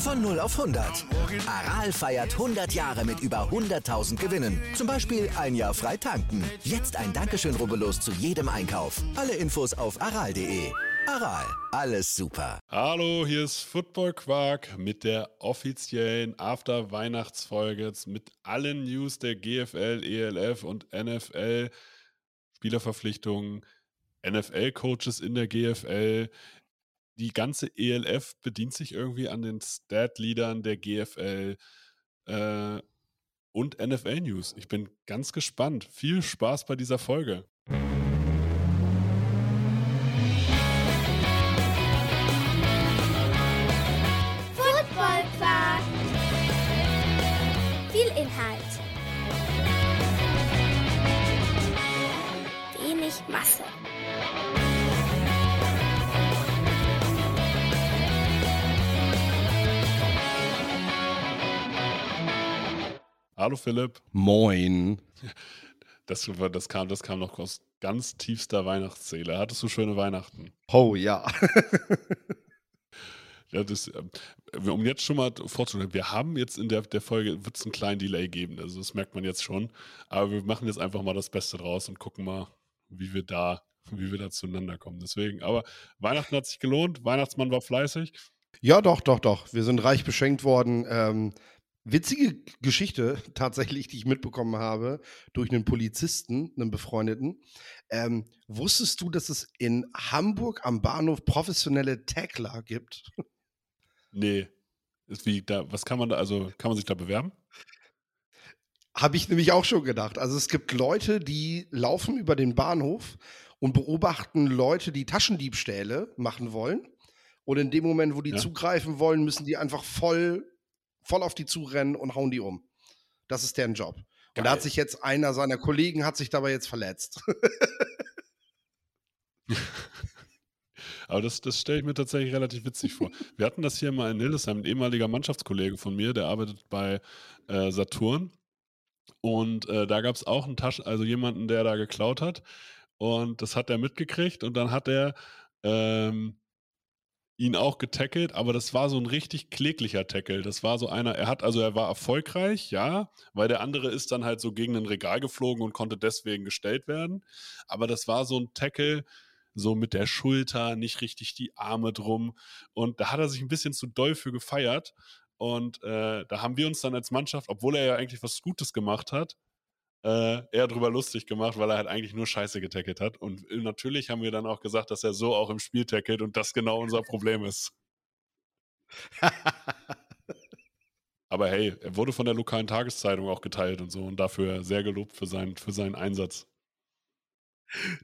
Von 0 auf 100. Aral feiert 100 Jahre mit über 100.000 Gewinnen. Zum Beispiel ein Jahr frei tanken. Jetzt ein Dankeschön, rubbellos zu jedem Einkauf. Alle Infos auf aral.de. Aral, alles super. Hallo, hier ist Football Quark mit der offiziellen After-Weihnachtsfolge mit allen News der GFL, ELF und NFL. Spielerverpflichtungen, NFL-Coaches in der GFL, die ganze ELF bedient sich irgendwie an den Stat-Leadern der GFL äh, und NFL-News. Ich bin ganz gespannt. Viel Spaß bei dieser Folge. Football Quark. Viel Inhalt. Wenig Masse. Hallo Philipp. Moin. Das, das, kam, das kam noch aus ganz tiefster Weihnachtszähle. Hattest du schöne Weihnachten? Oh ja. ja das, äh, um jetzt schon mal vorzustellen, wir haben jetzt in der, der Folge, wird es einen kleinen Delay geben, also das merkt man jetzt schon. Aber wir machen jetzt einfach mal das Beste draus und gucken mal, wie wir da, wie wir da zueinander kommen. Deswegen, aber Weihnachten hat sich gelohnt, Weihnachtsmann war fleißig. Ja, doch, doch, doch. Wir sind reich beschenkt worden. Ähm, Witzige Geschichte tatsächlich, die ich mitbekommen habe durch einen Polizisten, einen Befreundeten. Ähm, wusstest du, dass es in Hamburg am Bahnhof professionelle Tackler gibt? Nee. Ist wie da, was kann man da, also kann man sich da bewerben? Habe ich nämlich auch schon gedacht. Also es gibt Leute, die laufen über den Bahnhof und beobachten Leute, die Taschendiebstähle machen wollen. Und in dem Moment, wo die ja. zugreifen wollen, müssen die einfach voll voll auf die zurennen und hauen die um. Das ist deren Job. Geil. Und da hat sich jetzt einer seiner Kollegen hat sich dabei jetzt verletzt. Aber das, das stelle ich mir tatsächlich relativ witzig vor. Wir hatten das hier mal in Hildesheim, ein ehemaliger Mannschaftskollege von mir, der arbeitet bei äh, Saturn. Und äh, da gab es auch einen Taschen, also jemanden, der da geklaut hat. Und das hat er mitgekriegt und dann hat er ähm, ihn auch getackelt, aber das war so ein richtig kläglicher Tackle. Das war so einer, er hat, also er war erfolgreich, ja, weil der andere ist dann halt so gegen ein Regal geflogen und konnte deswegen gestellt werden. Aber das war so ein Tackle, so mit der Schulter, nicht richtig die Arme drum. Und da hat er sich ein bisschen zu doll für gefeiert. Und äh, da haben wir uns dann als Mannschaft, obwohl er ja eigentlich was Gutes gemacht hat, äh, eher drüber lustig gemacht, weil er halt eigentlich nur Scheiße getackelt hat. Und natürlich haben wir dann auch gesagt, dass er so auch im Spiel tackelt und das genau unser Problem ist. Aber hey, er wurde von der lokalen Tageszeitung auch geteilt und so und dafür sehr gelobt für seinen, für seinen Einsatz.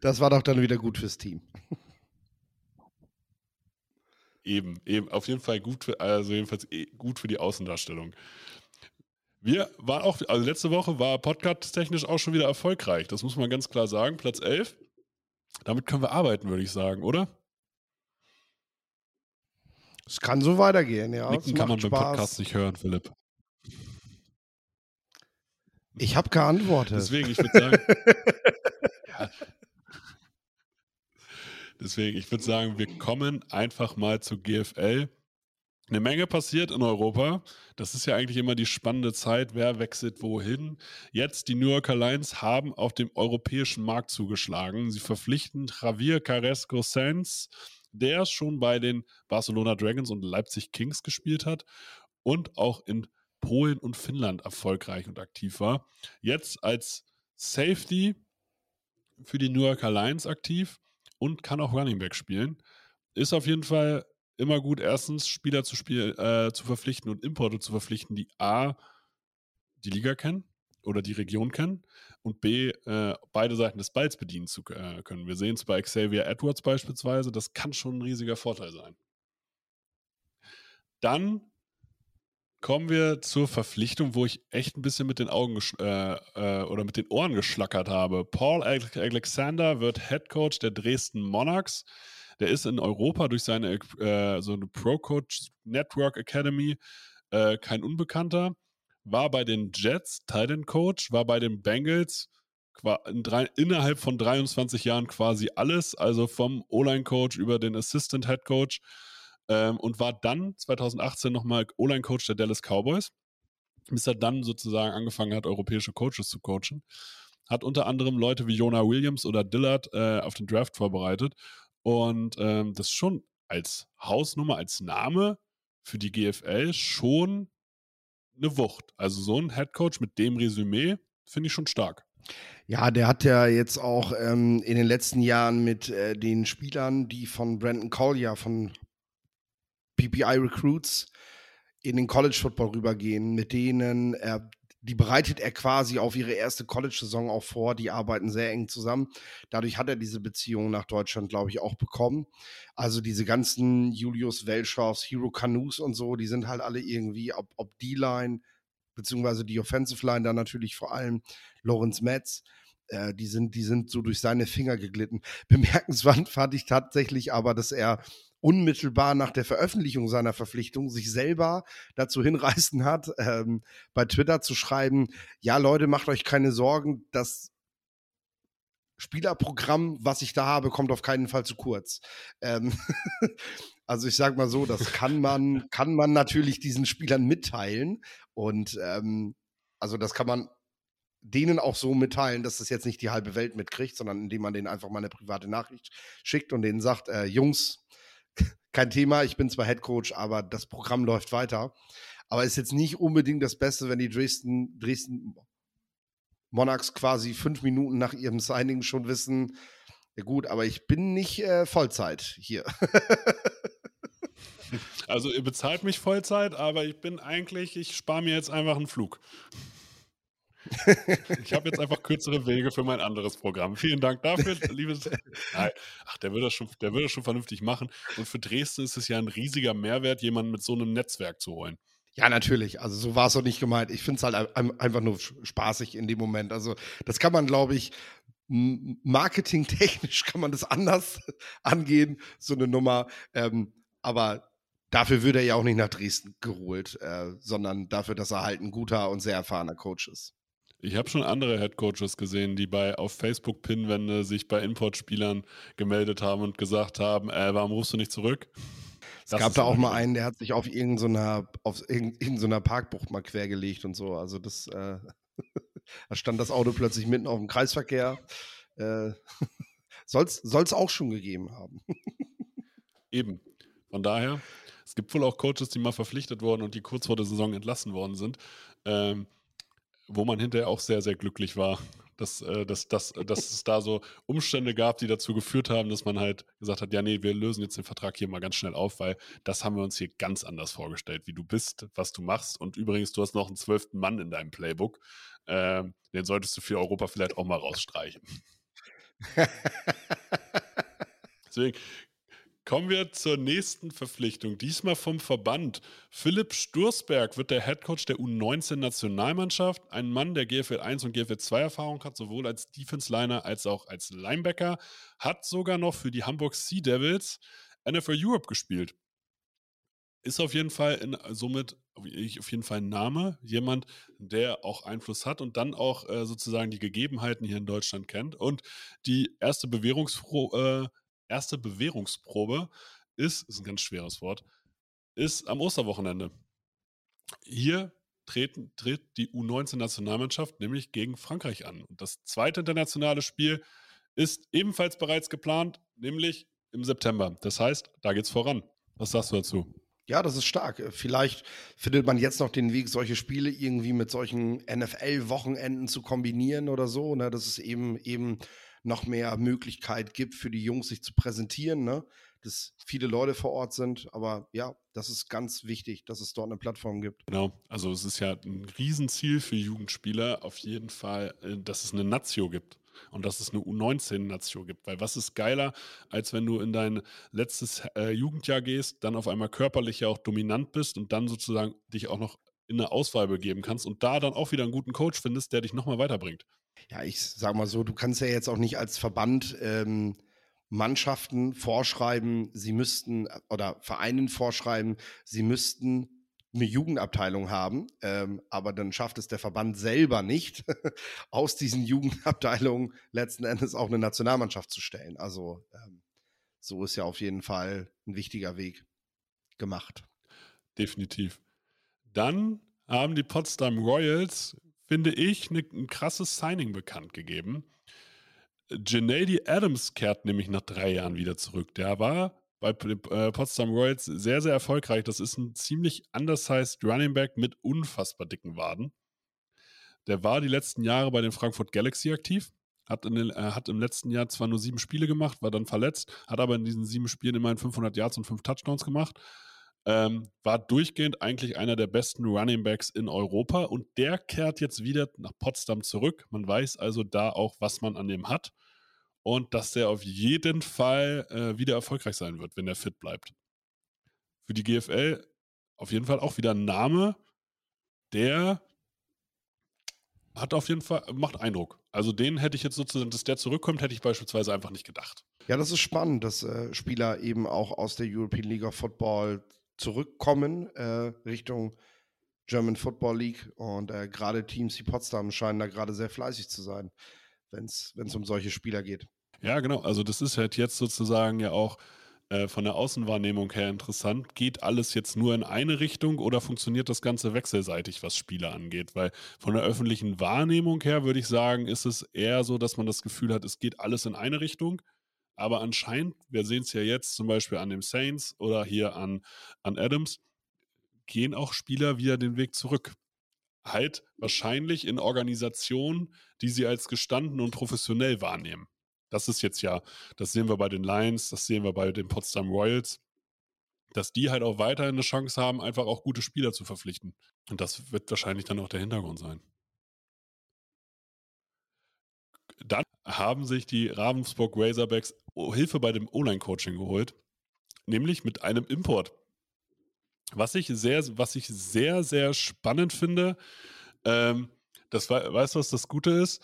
Das war doch dann wieder gut fürs Team. Eben, eben, auf jeden Fall gut für, also jedenfalls eh, gut für die Außendarstellung. Wir waren auch, also letzte Woche war podcast-technisch auch schon wieder erfolgreich. Das muss man ganz klar sagen. Platz 11. Damit können wir arbeiten, würde ich sagen, oder? Es kann so weitergehen, ja. Nicken kann man Spaß. beim Podcast nicht hören, Philipp. Ich habe geantwortet. Deswegen, ich würde sagen. ja. Deswegen, ich würde sagen, wir kommen einfach mal zu GFL eine Menge passiert in Europa. Das ist ja eigentlich immer die spannende Zeit, wer wechselt wohin. Jetzt die New Yorker Lions haben auf dem europäischen Markt zugeschlagen. Sie verpflichten Javier Carrasco Sanz, der schon bei den Barcelona Dragons und Leipzig Kings gespielt hat und auch in Polen und Finnland erfolgreich und aktiv war. Jetzt als Safety für die New Yorker Lions aktiv und kann auch Running Back spielen. Ist auf jeden Fall immer gut, erstens Spieler zu, spiel, äh, zu verpflichten und Importe zu verpflichten, die A, die Liga kennen oder die Region kennen und B, äh, beide Seiten des Balls bedienen zu äh, können. Wir sehen es bei Xavier Edwards beispielsweise, das kann schon ein riesiger Vorteil sein. Dann kommen wir zur Verpflichtung, wo ich echt ein bisschen mit den Augen äh, äh, oder mit den Ohren geschlackert habe. Paul Alexander wird Head Coach der Dresden Monarchs. Der ist in Europa durch seine äh, so eine Pro Coach Network Academy äh, kein Unbekannter. War bei den Jets Titan Coach, war bei den Bengals in drei, innerhalb von 23 Jahren quasi alles, also vom O-Line-Coach über den Assistant Head Coach ähm, und war dann 2018 nochmal O-Line-Coach der Dallas Cowboys, bis er dann sozusagen angefangen hat, europäische Coaches zu coachen. Hat unter anderem Leute wie Jonah Williams oder Dillard äh, auf den Draft vorbereitet und ähm, das schon als Hausnummer, als Name für die GFL schon eine Wucht. Also so ein Headcoach mit dem Resümee finde ich schon stark. Ja, der hat ja jetzt auch ähm, in den letzten Jahren mit äh, den Spielern, die von Brandon Collier von PPI Recruits in den College Football rübergehen, mit denen er die bereitet er quasi auf ihre erste College-Saison auch vor. Die arbeiten sehr eng zusammen. Dadurch hat er diese Beziehung nach Deutschland, glaube ich, auch bekommen. Also diese ganzen Julius Welschows, Hero Canoes und so, die sind halt alle irgendwie, ob, ob D-Line, beziehungsweise die Offensive Line, dann natürlich vor allem Lorenz Metz. Äh, die, sind, die sind so durch seine Finger geglitten. Bemerkenswert fand ich tatsächlich aber, dass er unmittelbar nach der Veröffentlichung seiner Verpflichtung sich selber dazu hinreißen hat, ähm, bei Twitter zu schreiben, ja Leute, macht euch keine Sorgen, das Spielerprogramm, was ich da habe, kommt auf keinen Fall zu kurz. Ähm also ich sage mal so, das kann man, kann man natürlich diesen Spielern mitteilen und ähm, also das kann man denen auch so mitteilen, dass das jetzt nicht die halbe Welt mitkriegt, sondern indem man denen einfach mal eine private Nachricht schickt und denen sagt, äh, Jungs, kein Thema, ich bin zwar Head Coach, aber das Programm läuft weiter. Aber ist jetzt nicht unbedingt das Beste, wenn die Dresden, Dresden Monarchs quasi fünf Minuten nach ihrem Signing schon wissen, ja gut, aber ich bin nicht äh, Vollzeit hier. also ihr bezahlt mich Vollzeit, aber ich bin eigentlich, ich spare mir jetzt einfach einen Flug. Ich habe jetzt einfach kürzere Wege für mein anderes Programm. Vielen Dank dafür, liebes. Nein, ach, der wird, das schon, der wird das schon vernünftig machen. Und für Dresden ist es ja ein riesiger Mehrwert, jemanden mit so einem Netzwerk zu holen. Ja, natürlich. Also so war es auch nicht gemeint. Ich finde es halt einfach nur spaßig in dem Moment. Also das kann man, glaube ich, marketingtechnisch kann man das anders angehen, so eine Nummer. Ähm, aber dafür würde er ja auch nicht nach Dresden geholt, äh, sondern dafür, dass er halt ein guter und sehr erfahrener Coach ist. Ich habe schon andere Headcoaches gesehen, die bei auf Facebook-Pinwände sich bei Importspielern gemeldet haben und gesagt haben, äh, warum rufst du nicht zurück? Es das gab da auch mal einen, der hat sich auf irgendeiner, auf irgendeiner Parkbucht mal quergelegt und so. Also das, äh, da stand das Auto plötzlich mitten auf dem Kreisverkehr. Äh, Soll es auch schon gegeben haben. Eben. Von daher, es gibt wohl auch Coaches, die mal verpflichtet wurden und die kurz vor der Saison entlassen worden sind. Ähm, wo man hinterher auch sehr, sehr glücklich war, dass, äh, dass, dass, dass es da so Umstände gab, die dazu geführt haben, dass man halt gesagt hat, ja, nee, wir lösen jetzt den Vertrag hier mal ganz schnell auf, weil das haben wir uns hier ganz anders vorgestellt, wie du bist, was du machst. Und übrigens, du hast noch einen zwölften Mann in deinem Playbook. Ähm, den solltest du für Europa vielleicht auch mal rausstreichen. Deswegen Kommen wir zur nächsten Verpflichtung, diesmal vom Verband. Philipp Sturzberg wird der Headcoach der U19-Nationalmannschaft. Ein Mann, der GFL 1 und GFL 2 Erfahrung hat, sowohl als Defense-Liner als auch als Linebacker. Hat sogar noch für die Hamburg Sea Devils NFL Europe gespielt. Ist auf jeden Fall in, somit auf jeden Fall ein Name, jemand, der auch Einfluss hat und dann auch äh, sozusagen die Gegebenheiten hier in Deutschland kennt. Und die erste Bewährungsfroh, äh, erste Bewährungsprobe ist, ist ein ganz schweres Wort, ist am Osterwochenende. Hier treten, tritt die U19-Nationalmannschaft nämlich gegen Frankreich an. Und das zweite internationale Spiel ist ebenfalls bereits geplant, nämlich im September. Das heißt, da geht's voran. Was sagst du dazu? Ja, das ist stark. Vielleicht findet man jetzt noch den Weg, solche Spiele irgendwie mit solchen NFL-Wochenenden zu kombinieren oder so. Ne? Das ist eben eben noch mehr Möglichkeit gibt für die Jungs, sich zu präsentieren, ne? dass viele Leute vor Ort sind. Aber ja, das ist ganz wichtig, dass es dort eine Plattform gibt. Genau, also es ist ja ein Riesenziel für Jugendspieler auf jeden Fall, äh, dass es eine Nazio gibt und dass es eine U19-Nazio gibt. Weil was ist geiler, als wenn du in dein letztes äh, Jugendjahr gehst, dann auf einmal körperlich ja auch dominant bist und dann sozusagen dich auch noch in eine Auswahl begeben kannst und da dann auch wieder einen guten Coach findest, der dich nochmal weiterbringt. Ja, ich sag mal so, du kannst ja jetzt auch nicht als Verband ähm, Mannschaften vorschreiben, sie müssten oder Vereinen vorschreiben, sie müssten eine Jugendabteilung haben, ähm, aber dann schafft es der Verband selber nicht, aus diesen Jugendabteilungen letzten Endes auch eine Nationalmannschaft zu stellen. Also ähm, so ist ja auf jeden Fall ein wichtiger Weg gemacht. Definitiv. Dann haben die Potsdam Royals, finde ich, ne, ein krasses Signing bekannt gegeben. Gennady Adams kehrt nämlich nach drei Jahren wieder zurück. Der war bei äh, Potsdam Royals sehr, sehr erfolgreich. Das ist ein ziemlich undersized Running Back mit unfassbar dicken Waden. Der war die letzten Jahre bei den Frankfurt Galaxy aktiv. Hat, den, äh, hat, im letzten Jahr zwar nur sieben Spiele gemacht, war dann verletzt, hat aber in diesen sieben Spielen immerhin 500 Yards und fünf Touchdowns gemacht. Ähm, war durchgehend eigentlich einer der besten Running Backs in Europa und der kehrt jetzt wieder nach Potsdam zurück. Man weiß also da auch, was man an dem hat und dass der auf jeden Fall äh, wieder erfolgreich sein wird, wenn er fit bleibt. Für die GFL auf jeden Fall auch wieder ein Name, der hat auf jeden Fall, macht Eindruck. Also den hätte ich jetzt sozusagen, dass der zurückkommt, hätte ich beispielsweise einfach nicht gedacht. Ja, das ist spannend, dass äh, Spieler eben auch aus der European League of Football zurückkommen äh, Richtung German Football League. Und äh, gerade Teams wie Potsdam scheinen da gerade sehr fleißig zu sein, wenn es um solche Spieler geht. Ja, genau. Also das ist halt jetzt sozusagen ja auch äh, von der Außenwahrnehmung her interessant. Geht alles jetzt nur in eine Richtung oder funktioniert das Ganze wechselseitig, was Spieler angeht? Weil von der öffentlichen Wahrnehmung her würde ich sagen, ist es eher so, dass man das Gefühl hat, es geht alles in eine Richtung. Aber anscheinend, wir sehen es ja jetzt zum Beispiel an dem Saints oder hier an, an Adams, gehen auch Spieler wieder den Weg zurück. Halt wahrscheinlich in Organisationen, die sie als gestanden und professionell wahrnehmen. Das ist jetzt ja, das sehen wir bei den Lions, das sehen wir bei den Potsdam Royals, dass die halt auch weiterhin eine Chance haben, einfach auch gute Spieler zu verpflichten. Und das wird wahrscheinlich dann auch der Hintergrund sein. Dann haben sich die Ravensburg Razorbacks Hilfe bei dem Online-Coaching geholt, nämlich mit einem Import. Was ich sehr, was ich sehr, sehr spannend finde, ähm, das weißt du, was das Gute ist?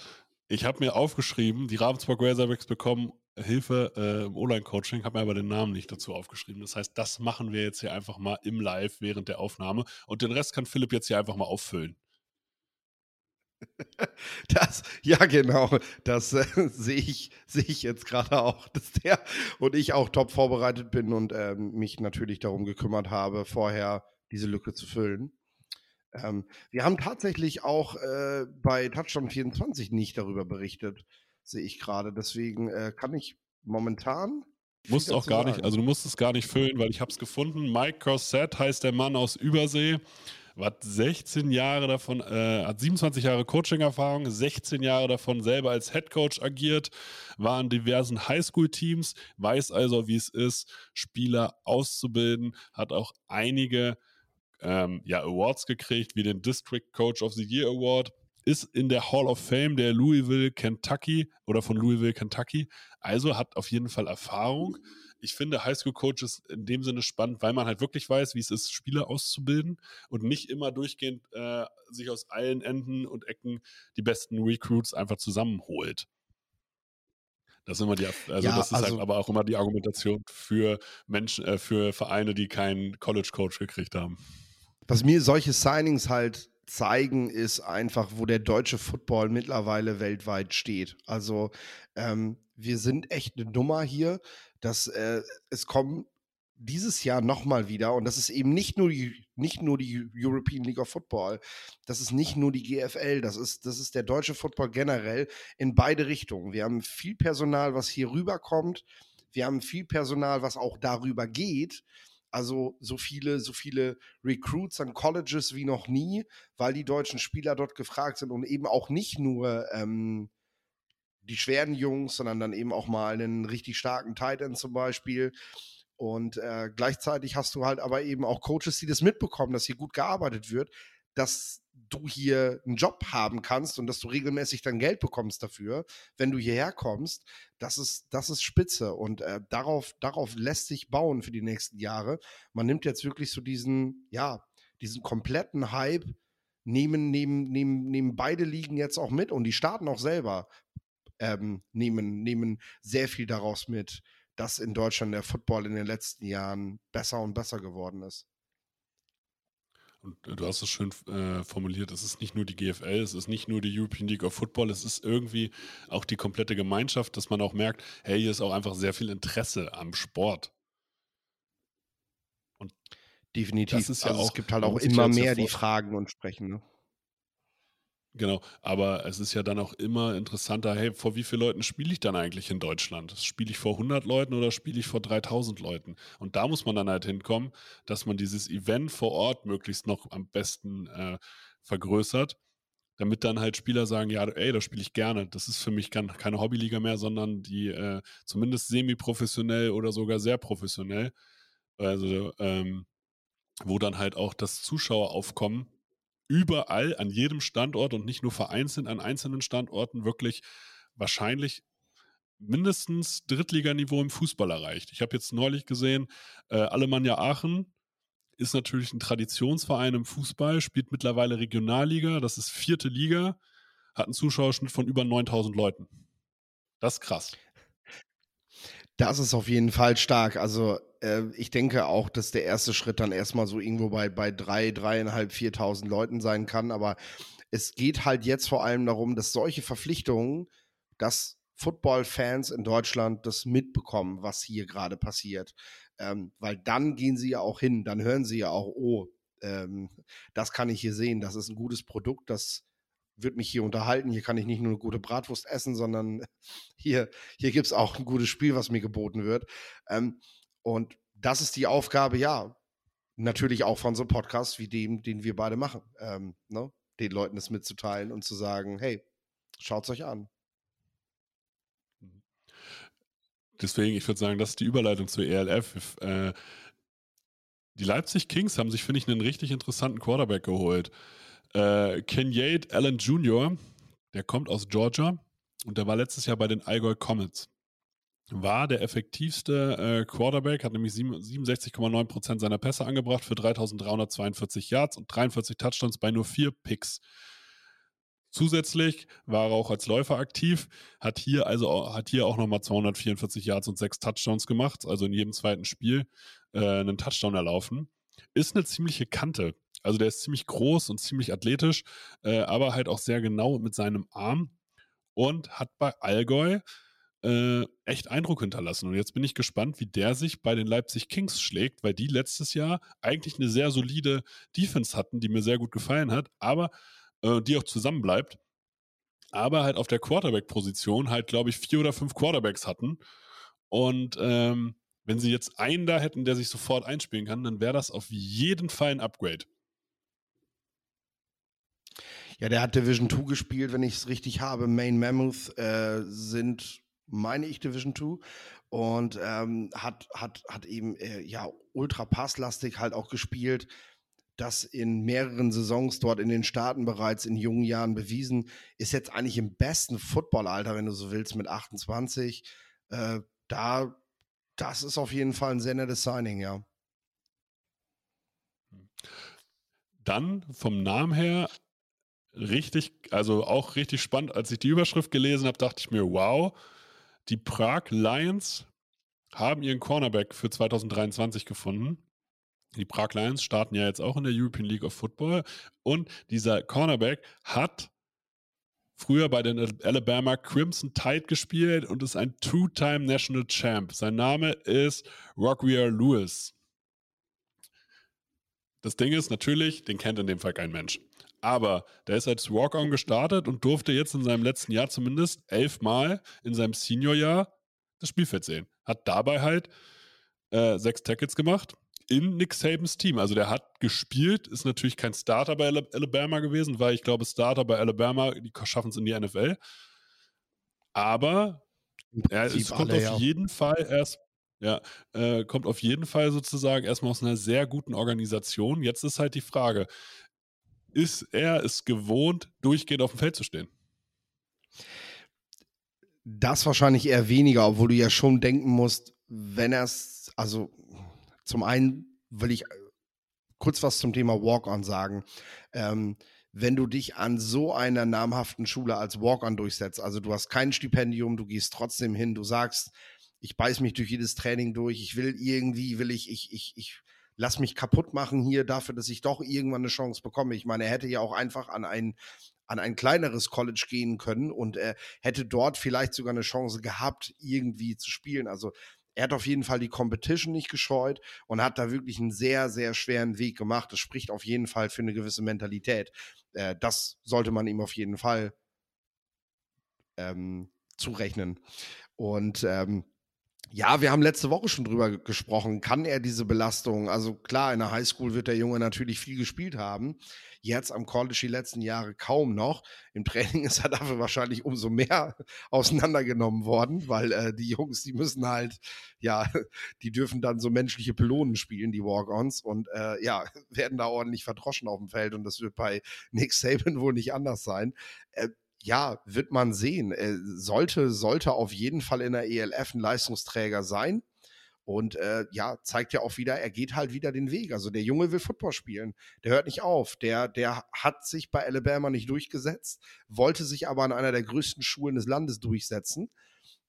Ich habe mir aufgeschrieben, die Ravensburg Razorbacks bekommen Hilfe äh, im Online-Coaching, habe mir aber den Namen nicht dazu aufgeschrieben. Das heißt, das machen wir jetzt hier einfach mal im Live während der Aufnahme und den Rest kann Philipp jetzt hier einfach mal auffüllen. Das, ja, genau. Das äh, sehe ich, seh ich jetzt gerade auch, dass der und ich auch top vorbereitet bin und äh, mich natürlich darum gekümmert habe, vorher diese Lücke zu füllen. Ähm, wir haben tatsächlich auch äh, bei Touchdown 24 nicht darüber berichtet, sehe ich gerade. Deswegen äh, kann ich momentan. Musst auch gar sagen. nicht, also du musst es gar nicht füllen, weil ich habe es gefunden. Mike Corsett heißt der Mann aus Übersee hat 16 Jahre davon, äh, hat 27 Jahre Coaching-Erfahrung, 16 Jahre davon selber als Head Coach agiert, war in diversen Highschool-Teams, weiß also, wie es ist, Spieler auszubilden, hat auch einige ähm, ja, Awards gekriegt, wie den District Coach of the Year Award, ist in der Hall of Fame der Louisville, Kentucky oder von Louisville, Kentucky, also hat auf jeden Fall Erfahrung ich finde Highschool-Coaches in dem Sinne spannend, weil man halt wirklich weiß, wie es ist, Spieler auszubilden und nicht immer durchgehend äh, sich aus allen Enden und Ecken die besten Recruits einfach zusammenholt. Das ist immer die, also ja, das ist halt also, halt aber auch immer die Argumentation für Menschen, äh, für Vereine, die keinen College-Coach gekriegt haben. Was mir solche Signings halt zeigen, ist einfach, wo der deutsche Football mittlerweile weltweit steht. Also ähm, wir sind echt eine Nummer hier dass äh, es kommen dieses Jahr nochmal wieder, und das ist eben nicht nur, die, nicht nur die European League of Football, das ist nicht nur die GFL, das ist, das ist der deutsche Football generell in beide Richtungen. Wir haben viel Personal, was hier rüberkommt, wir haben viel Personal, was auch darüber geht. Also so viele, so viele Recruits an Colleges wie noch nie, weil die deutschen Spieler dort gefragt sind und eben auch nicht nur ähm, die schweren Jungs, sondern dann eben auch mal einen richtig starken Tight End zum Beispiel. Und äh, gleichzeitig hast du halt aber eben auch Coaches, die das mitbekommen, dass hier gut gearbeitet wird, dass du hier einen Job haben kannst und dass du regelmäßig dann Geld bekommst dafür, wenn du hierher kommst. Das ist, das ist spitze und äh, darauf, darauf lässt sich bauen für die nächsten Jahre. Man nimmt jetzt wirklich so diesen, ja, diesen kompletten Hype nehmen, nehmen, nehmen, nehmen beide Ligen jetzt auch mit und die Staaten auch selber ähm, nehmen, nehmen sehr viel daraus mit, dass in Deutschland der Football in den letzten Jahren besser und besser geworden ist. Und äh, du hast es schön äh, formuliert, es ist nicht nur die GFL, es ist nicht nur die European League of Football, es ist irgendwie auch die komplette Gemeinschaft, dass man auch merkt, hey, hier ist auch einfach sehr viel Interesse am Sport. Und Definitiv. Ja also auch, es gibt halt auch immer mehr, die fragen und sprechen. Ne? Genau, aber es ist ja dann auch immer interessanter, hey, vor wie vielen Leuten spiele ich dann eigentlich in Deutschland? Spiele ich vor 100 Leuten oder spiele ich vor 3000 Leuten? Und da muss man dann halt hinkommen, dass man dieses Event vor Ort möglichst noch am besten äh, vergrößert, damit dann halt Spieler sagen, ja, ey, das spiele ich gerne. Das ist für mich keine Hobbyliga mehr, sondern die äh, zumindest semi-professionell oder sogar sehr professionell. Also, ähm, wo dann halt auch das Zuschaueraufkommen überall an jedem Standort und nicht nur vereinzelt an einzelnen Standorten wirklich wahrscheinlich mindestens Drittliganiveau im Fußball erreicht. Ich habe jetzt neulich gesehen, äh, Alemannia Aachen ist natürlich ein Traditionsverein im Fußball, spielt mittlerweile Regionalliga, das ist vierte Liga, hat einen Zuschauerschnitt von über 9000 Leuten. Das ist krass. Das ist auf jeden Fall stark. Also äh, ich denke auch, dass der erste Schritt dann erstmal so irgendwo bei, bei drei, dreieinhalb, viertausend Leuten sein kann. Aber es geht halt jetzt vor allem darum, dass solche Verpflichtungen, dass Football-Fans in Deutschland das mitbekommen, was hier gerade passiert. Ähm, weil dann gehen sie ja auch hin, dann hören sie ja auch, oh, ähm, das kann ich hier sehen, das ist ein gutes Produkt, das wird mich hier unterhalten. Hier kann ich nicht nur eine gute Bratwurst essen, sondern hier, hier gibt es auch ein gutes Spiel, was mir geboten wird. Ähm, und das ist die Aufgabe, ja, natürlich auch von so einem Podcast wie dem, den wir beide machen. Ähm, ne? Den Leuten das mitzuteilen und zu sagen, hey, schaut es euch an. Deswegen, ich würde sagen, das ist die Überleitung zur ELF. Äh, die Leipzig Kings haben sich, finde ich, einen richtig interessanten Quarterback geholt. Äh, Kenyate Allen Jr., der kommt aus Georgia und der war letztes Jahr bei den Allgäu Comets war der effektivste äh, Quarterback, hat nämlich 67,9% seiner Pässe angebracht für 3342 Yards und 43 Touchdowns bei nur vier Picks. Zusätzlich war er auch als Läufer aktiv, hat hier also hat hier auch nochmal 244 Yards und sechs Touchdowns gemacht, also in jedem zweiten Spiel äh, einen Touchdown erlaufen. Ist eine ziemliche Kante. Also der ist ziemlich groß und ziemlich athletisch, äh, aber halt auch sehr genau mit seinem Arm und hat bei Allgäu äh, echt Eindruck hinterlassen. Und jetzt bin ich gespannt, wie der sich bei den Leipzig Kings schlägt, weil die letztes Jahr eigentlich eine sehr solide Defense hatten, die mir sehr gut gefallen hat, aber äh, die auch zusammenbleibt. Aber halt auf der Quarterback-Position halt, glaube ich, vier oder fünf Quarterbacks hatten. Und ähm, wenn sie jetzt einen da hätten, der sich sofort einspielen kann, dann wäre das auf jeden Fall ein Upgrade. Ja, der hat Division 2 gespielt, wenn ich es richtig habe. Main Mammoth äh, sind meine ich, Division 2. Und ähm, hat, hat, hat eben äh, ja ultra passlastig halt auch gespielt. Das in mehreren Saisons dort in den Staaten bereits in jungen Jahren bewiesen. Ist jetzt eigentlich im besten Footballalter, wenn du so willst, mit 28. Äh, da, das ist auf jeden Fall ein sehr nettes Signing, ja. Dann vom Namen her richtig, also auch richtig spannend. Als ich die Überschrift gelesen habe, dachte ich mir, wow, die Prag Lions haben ihren Cornerback für 2023 gefunden. Die Prag Lions starten ja jetzt auch in der European League of Football. Und dieser Cornerback hat früher bei den Alabama Crimson Tide gespielt und ist ein Two-Time National Champ. Sein Name ist Rockwear Lewis. Das Ding ist natürlich, den kennt in dem Fall kein Mensch. Aber der ist als Walk-On gestartet und durfte jetzt in seinem letzten Jahr zumindest elfmal in seinem Senior-Jahr das Spielfeld sehen. Hat dabei halt äh, sechs Tackles gemacht in Nick Sabans Team. Also der hat gespielt, ist natürlich kein Starter bei Alabama gewesen, weil ich glaube, Starter bei Alabama, die schaffen es in die NFL. Aber ja, es kommt auf ja. jeden Fall erst, ja, äh, kommt auf jeden Fall sozusagen erstmal aus einer sehr guten Organisation. Jetzt ist halt die Frage, ist er es gewohnt, durchgehend auf dem Feld zu stehen? Das wahrscheinlich eher weniger, obwohl du ja schon denken musst, wenn er es, also zum einen will ich kurz was zum Thema Walk-On sagen. Ähm, wenn du dich an so einer namhaften Schule als Walk-On durchsetzt, also du hast kein Stipendium, du gehst trotzdem hin, du sagst, ich beiß mich durch jedes Training durch, ich will irgendwie, will ich, ich, ich, ich lass mich kaputt machen hier dafür, dass ich doch irgendwann eine Chance bekomme. Ich meine, er hätte ja auch einfach an ein, an ein kleineres College gehen können und er hätte dort vielleicht sogar eine Chance gehabt, irgendwie zu spielen. Also er hat auf jeden Fall die Competition nicht gescheut und hat da wirklich einen sehr, sehr schweren Weg gemacht. Das spricht auf jeden Fall für eine gewisse Mentalität. Äh, das sollte man ihm auf jeden Fall ähm, zurechnen. Und ähm, ja, wir haben letzte Woche schon drüber gesprochen. Kann er diese Belastung? Also klar, in der Highschool wird der Junge natürlich viel gespielt haben. Jetzt am College die letzten Jahre kaum noch. Im Training ist er dafür wahrscheinlich umso mehr auseinandergenommen worden, weil äh, die Jungs, die müssen halt, ja, die dürfen dann so menschliche Pylonen spielen, die Walk-Ons, und äh, ja, werden da ordentlich verdroschen auf dem Feld. Und das wird bei Nick Saban wohl nicht anders sein. Äh, ja, wird man sehen. Er sollte, sollte auf jeden Fall in der ELF ein Leistungsträger sein. Und äh, ja, zeigt ja auch wieder, er geht halt wieder den Weg. Also der Junge will Football spielen. Der hört nicht auf. Der, der hat sich bei Alabama nicht durchgesetzt, wollte sich aber an einer der größten Schulen des Landes durchsetzen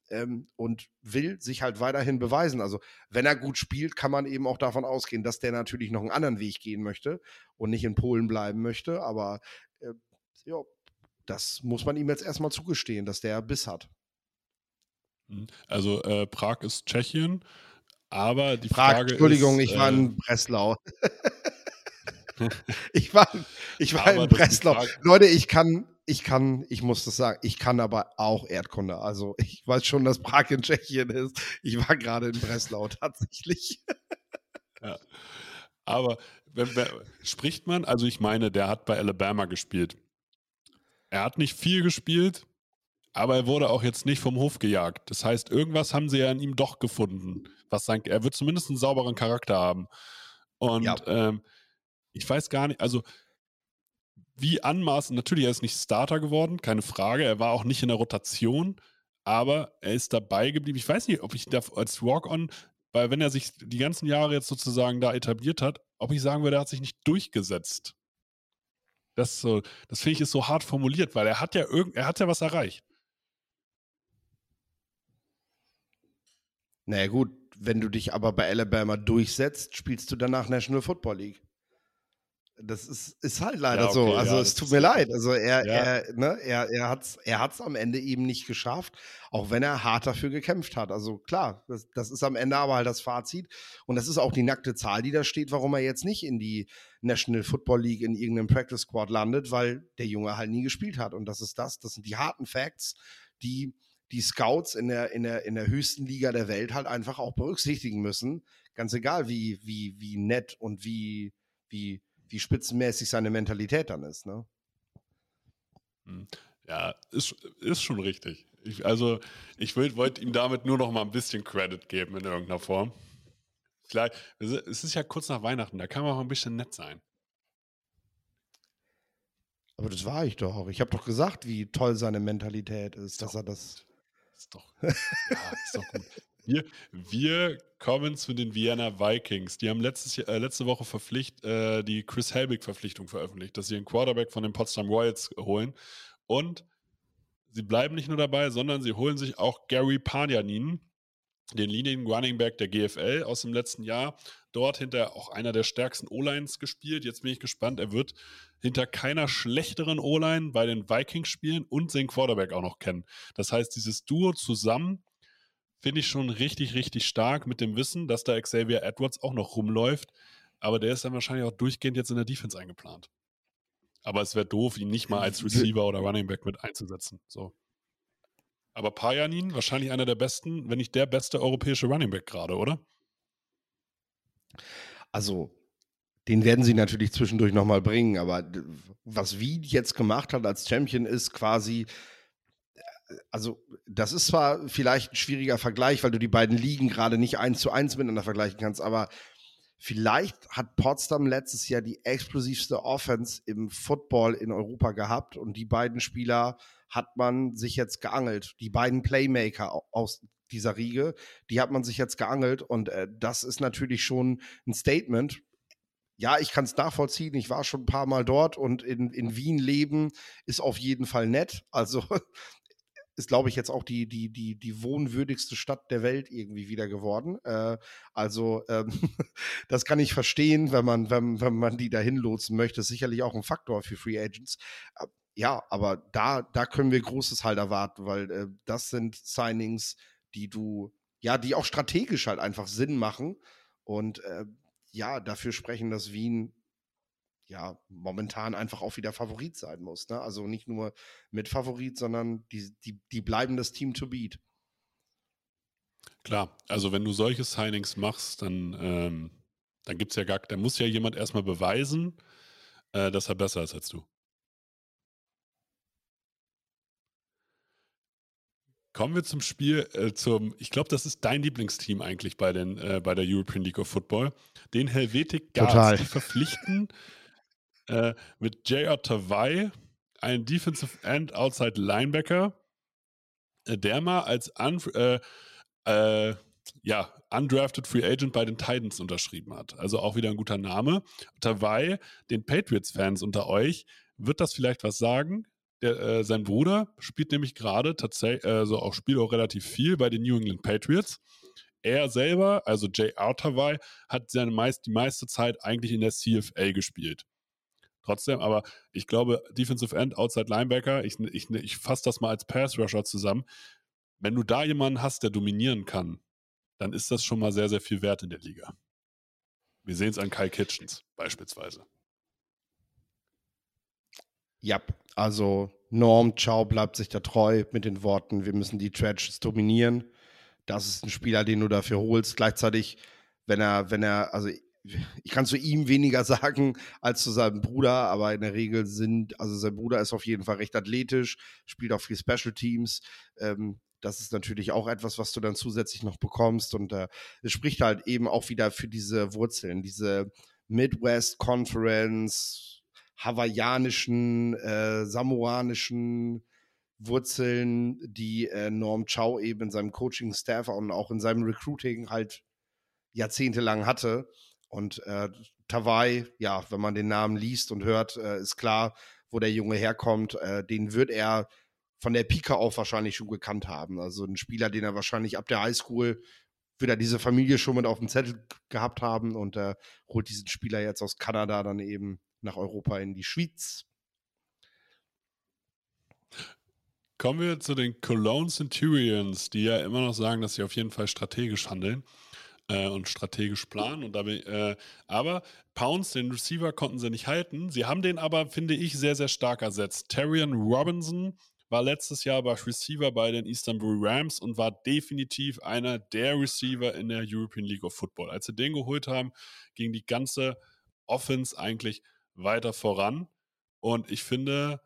ähm, und will sich halt weiterhin beweisen. Also wenn er gut spielt, kann man eben auch davon ausgehen, dass der natürlich noch einen anderen Weg gehen möchte und nicht in Polen bleiben möchte. Aber äh, ja, das muss man ihm jetzt erstmal zugestehen, dass der Biss hat. Mhm. Also äh, Prag ist Tschechien, aber die Prag, Frage Entschuldigung, ist, ich war äh, in Breslau. ich war, ich war Aber in Breslau. Frage- Leute, ich kann, ich kann, ich muss das sagen, ich kann aber auch Erdkunde. Also ich weiß schon, dass Prag in Tschechien ist. Ich war gerade in Breslau tatsächlich. aber wenn, wenn, spricht man, also ich meine, der hat bei Alabama gespielt. Er hat nicht viel gespielt, aber er wurde auch jetzt nicht vom Hof gejagt. Das heißt, irgendwas haben sie ja in ihm doch gefunden. Was sein, er wird zumindest einen sauberen Charakter haben. Und Ja. ähm, ich weiß gar nicht, also wie anmaßend, natürlich, er ist nicht Starter geworden, keine Frage. Er war auch nicht in der Rotation, aber er ist dabei geblieben. Ich weiß nicht, ob ich da als Walk-On, weil wenn er sich die ganzen Jahre jetzt sozusagen da etabliert hat, ob ich sagen würde, er hat sich nicht durchgesetzt. Das, das finde ich ist so hart formuliert, weil er hat ja irgend, er hat ja was erreicht. Naja, gut, wenn du dich aber bei Alabama durchsetzt, spielst du danach National Football League. Das ist, ist halt leider Ja, so. okay, Also ja, es tut mir leid. Also er, Ja. er, ne, er, er hat es er hat's am Ende eben nicht geschafft, auch wenn er hart dafür gekämpft hat. Also klar, das, das ist am Ende aber halt das Fazit. Und das ist auch die nackte Zahl, die da steht, warum er jetzt nicht in die National Football League in irgendeinem Practice Squad landet, weil der Junge halt nie gespielt hat. Und das ist das, das sind die harten Facts, die die Scouts in der, in der, in der höchsten Liga der Welt halt einfach auch berücksichtigen müssen. Ganz egal, wie, wie, wie nett und wie, wie, wie spitzenmäßig seine Mentalität dann ist. Ne? Ja, ist, ist schon richtig. Ich, also, ich wollte ihm damit nur noch mal ein bisschen Credit geben in irgendeiner Form. Vielleicht, es ist ja kurz nach Weihnachten, da kann man auch ein bisschen nett sein. Aber das war ich doch. Ich habe doch gesagt, wie toll seine Mentalität ist, dass doch er das. Ist doch, ja, ist doch gut. Wir, wir kommen zu den Vienna Vikings. Die haben letztes, äh, letzte Woche verpflicht, äh, die Chris Helbig-Verpflichtung veröffentlicht, dass sie einen Quarterback von den Potsdam Royals holen. Und sie bleiben nicht nur dabei, sondern sie holen sich auch Gary Panjanin, den Leading Running Back der GFL aus dem letzten Jahr. Dort hinter auch einer der stärksten O-Lines gespielt. Jetzt bin ich gespannt. Er wird hinter keiner schlechteren O-Line bei den Vikings spielen und den Quarterback auch noch kennen. Das heißt, dieses Duo zusammen finde ich schon richtig, richtig stark mit dem Wissen, dass da Xavier Edwards auch noch rumläuft. Aber der ist dann wahrscheinlich auch durchgehend jetzt in der Defense eingeplant. Aber es wäre doof, ihn nicht mal als Receiver oder Running Back mit einzusetzen. So. Aber Pajanin, wahrscheinlich einer der besten, wenn nicht der beste europäische Running Back gerade, oder? Also, den werden sie natürlich zwischendurch nochmal bringen, aber was Wied jetzt gemacht hat als Champion ist quasi. Also, das ist zwar vielleicht ein schwieriger Vergleich, weil du die beiden Ligen gerade nicht eins zu eins miteinander vergleichen kannst, aber vielleicht hat Potsdam letztes Jahr die explosivste Offense im Football in Europa gehabt und die beiden Spieler hat man sich jetzt geangelt. Die beiden Playmaker au- aus dieser Riege, die hat man sich jetzt geangelt und äh, das ist natürlich schon ein Statement. ja, ich kann es nachvollziehen. Ich war schon ein paar Mal dort und in, in Wien leben ist auf jeden Fall nett. Also ist, glaube ich, jetzt auch die, die, die, die wohnwürdigste Stadt der Welt irgendwie wieder geworden. Äh, also ähm, das kann ich verstehen, wenn man, wenn, wenn man die dahin lotsen möchte. Ist sicherlich auch ein Faktor für Free Agents. Ja, aber da, da können wir Großes halt erwarten, weil äh, das sind Signings, die du, ja, die auch strategisch halt einfach Sinn machen. Und äh, ja, dafür sprechen, dass Wien ja, momentan einfach auch wieder Favorit sein muss. Ne? Also nicht nur mit Favorit, sondern die, die, die bleiben das Team to beat. Klar, also wenn du solche Signings machst, dann, ähm, dann gibt es ja gar, da muss ja jemand erstmal beweisen, äh, dass er besser ist als du. Kommen wir zum Spiel, äh, zum, ich glaube, das ist dein Lieblingsteam eigentlich bei, den, äh, bei der European League of Football. Den Helvetic Guards, Total. die verpflichten äh, mit J.R. Tawai, ein Defensive End Outside Linebacker, äh, der mal als un, äh, äh, ja, undrafted Free Agent bei den Titans unterschrieben hat. Also auch wieder ein guter Name. Tawai, den Patriots-Fans unter euch, wird das vielleicht was sagen? Der, äh, sein Bruder spielt nämlich gerade tatsächlich, also auch spielt auch relativ viel bei den New England Patriots. Er selber, also Jay Artawai, hat seine meist, die meiste Zeit eigentlich in der CFL gespielt. Trotzdem, aber ich glaube, Defensive End, Outside Linebacker, ich, ich, ich fasse das mal als Pass Rusher zusammen. Wenn du da jemanden hast, der dominieren kann, dann ist das schon mal sehr, sehr viel wert in der Liga. Wir sehen es an Kyle Kitchens beispielsweise. Ja, also Norm Chow bleibt sich da treu mit den Worten, wir müssen die Tragedies dominieren. Das ist ein Spieler, den du dafür holst. Gleichzeitig, wenn er, wenn er, also ich kann zu ihm weniger sagen als zu seinem Bruder, aber in der Regel sind, also sein Bruder ist auf jeden Fall recht athletisch, spielt auch viel Special Teams. Ähm, das ist natürlich auch etwas, was du dann zusätzlich noch bekommst. Und äh, es spricht halt eben auch wieder für diese Wurzeln, diese Midwest Conference, hawaiianischen, äh, samoanischen Wurzeln, die äh, Norm Chow eben in seinem Coaching-Staff und auch in seinem Recruiting halt jahrzehntelang hatte. Und äh, Tawai, ja, wenn man den Namen liest und hört, äh, ist klar, wo der Junge herkommt. Äh, den wird er von der Pika auf wahrscheinlich schon gekannt haben. Also ein Spieler, den er wahrscheinlich ab der Highschool wird er diese Familie schon mit auf dem Zettel gehabt haben und äh, holt diesen Spieler jetzt aus Kanada dann eben nach Europa in die Schweiz. Kommen wir zu den Cologne Centurions, die ja immer noch sagen, dass sie auf jeden Fall strategisch handeln äh, und strategisch planen. Und dabei, äh, aber Pounds, den Receiver, konnten sie nicht halten. Sie haben den aber, finde ich, sehr, sehr stark ersetzt. Terrian Robinson war letztes Jahr bei Receiver bei den Istanbul Rams und war definitiv einer der Receiver in der European League of Football. Als sie den geholt haben, ging die ganze Offense eigentlich weiter voran. Und ich finde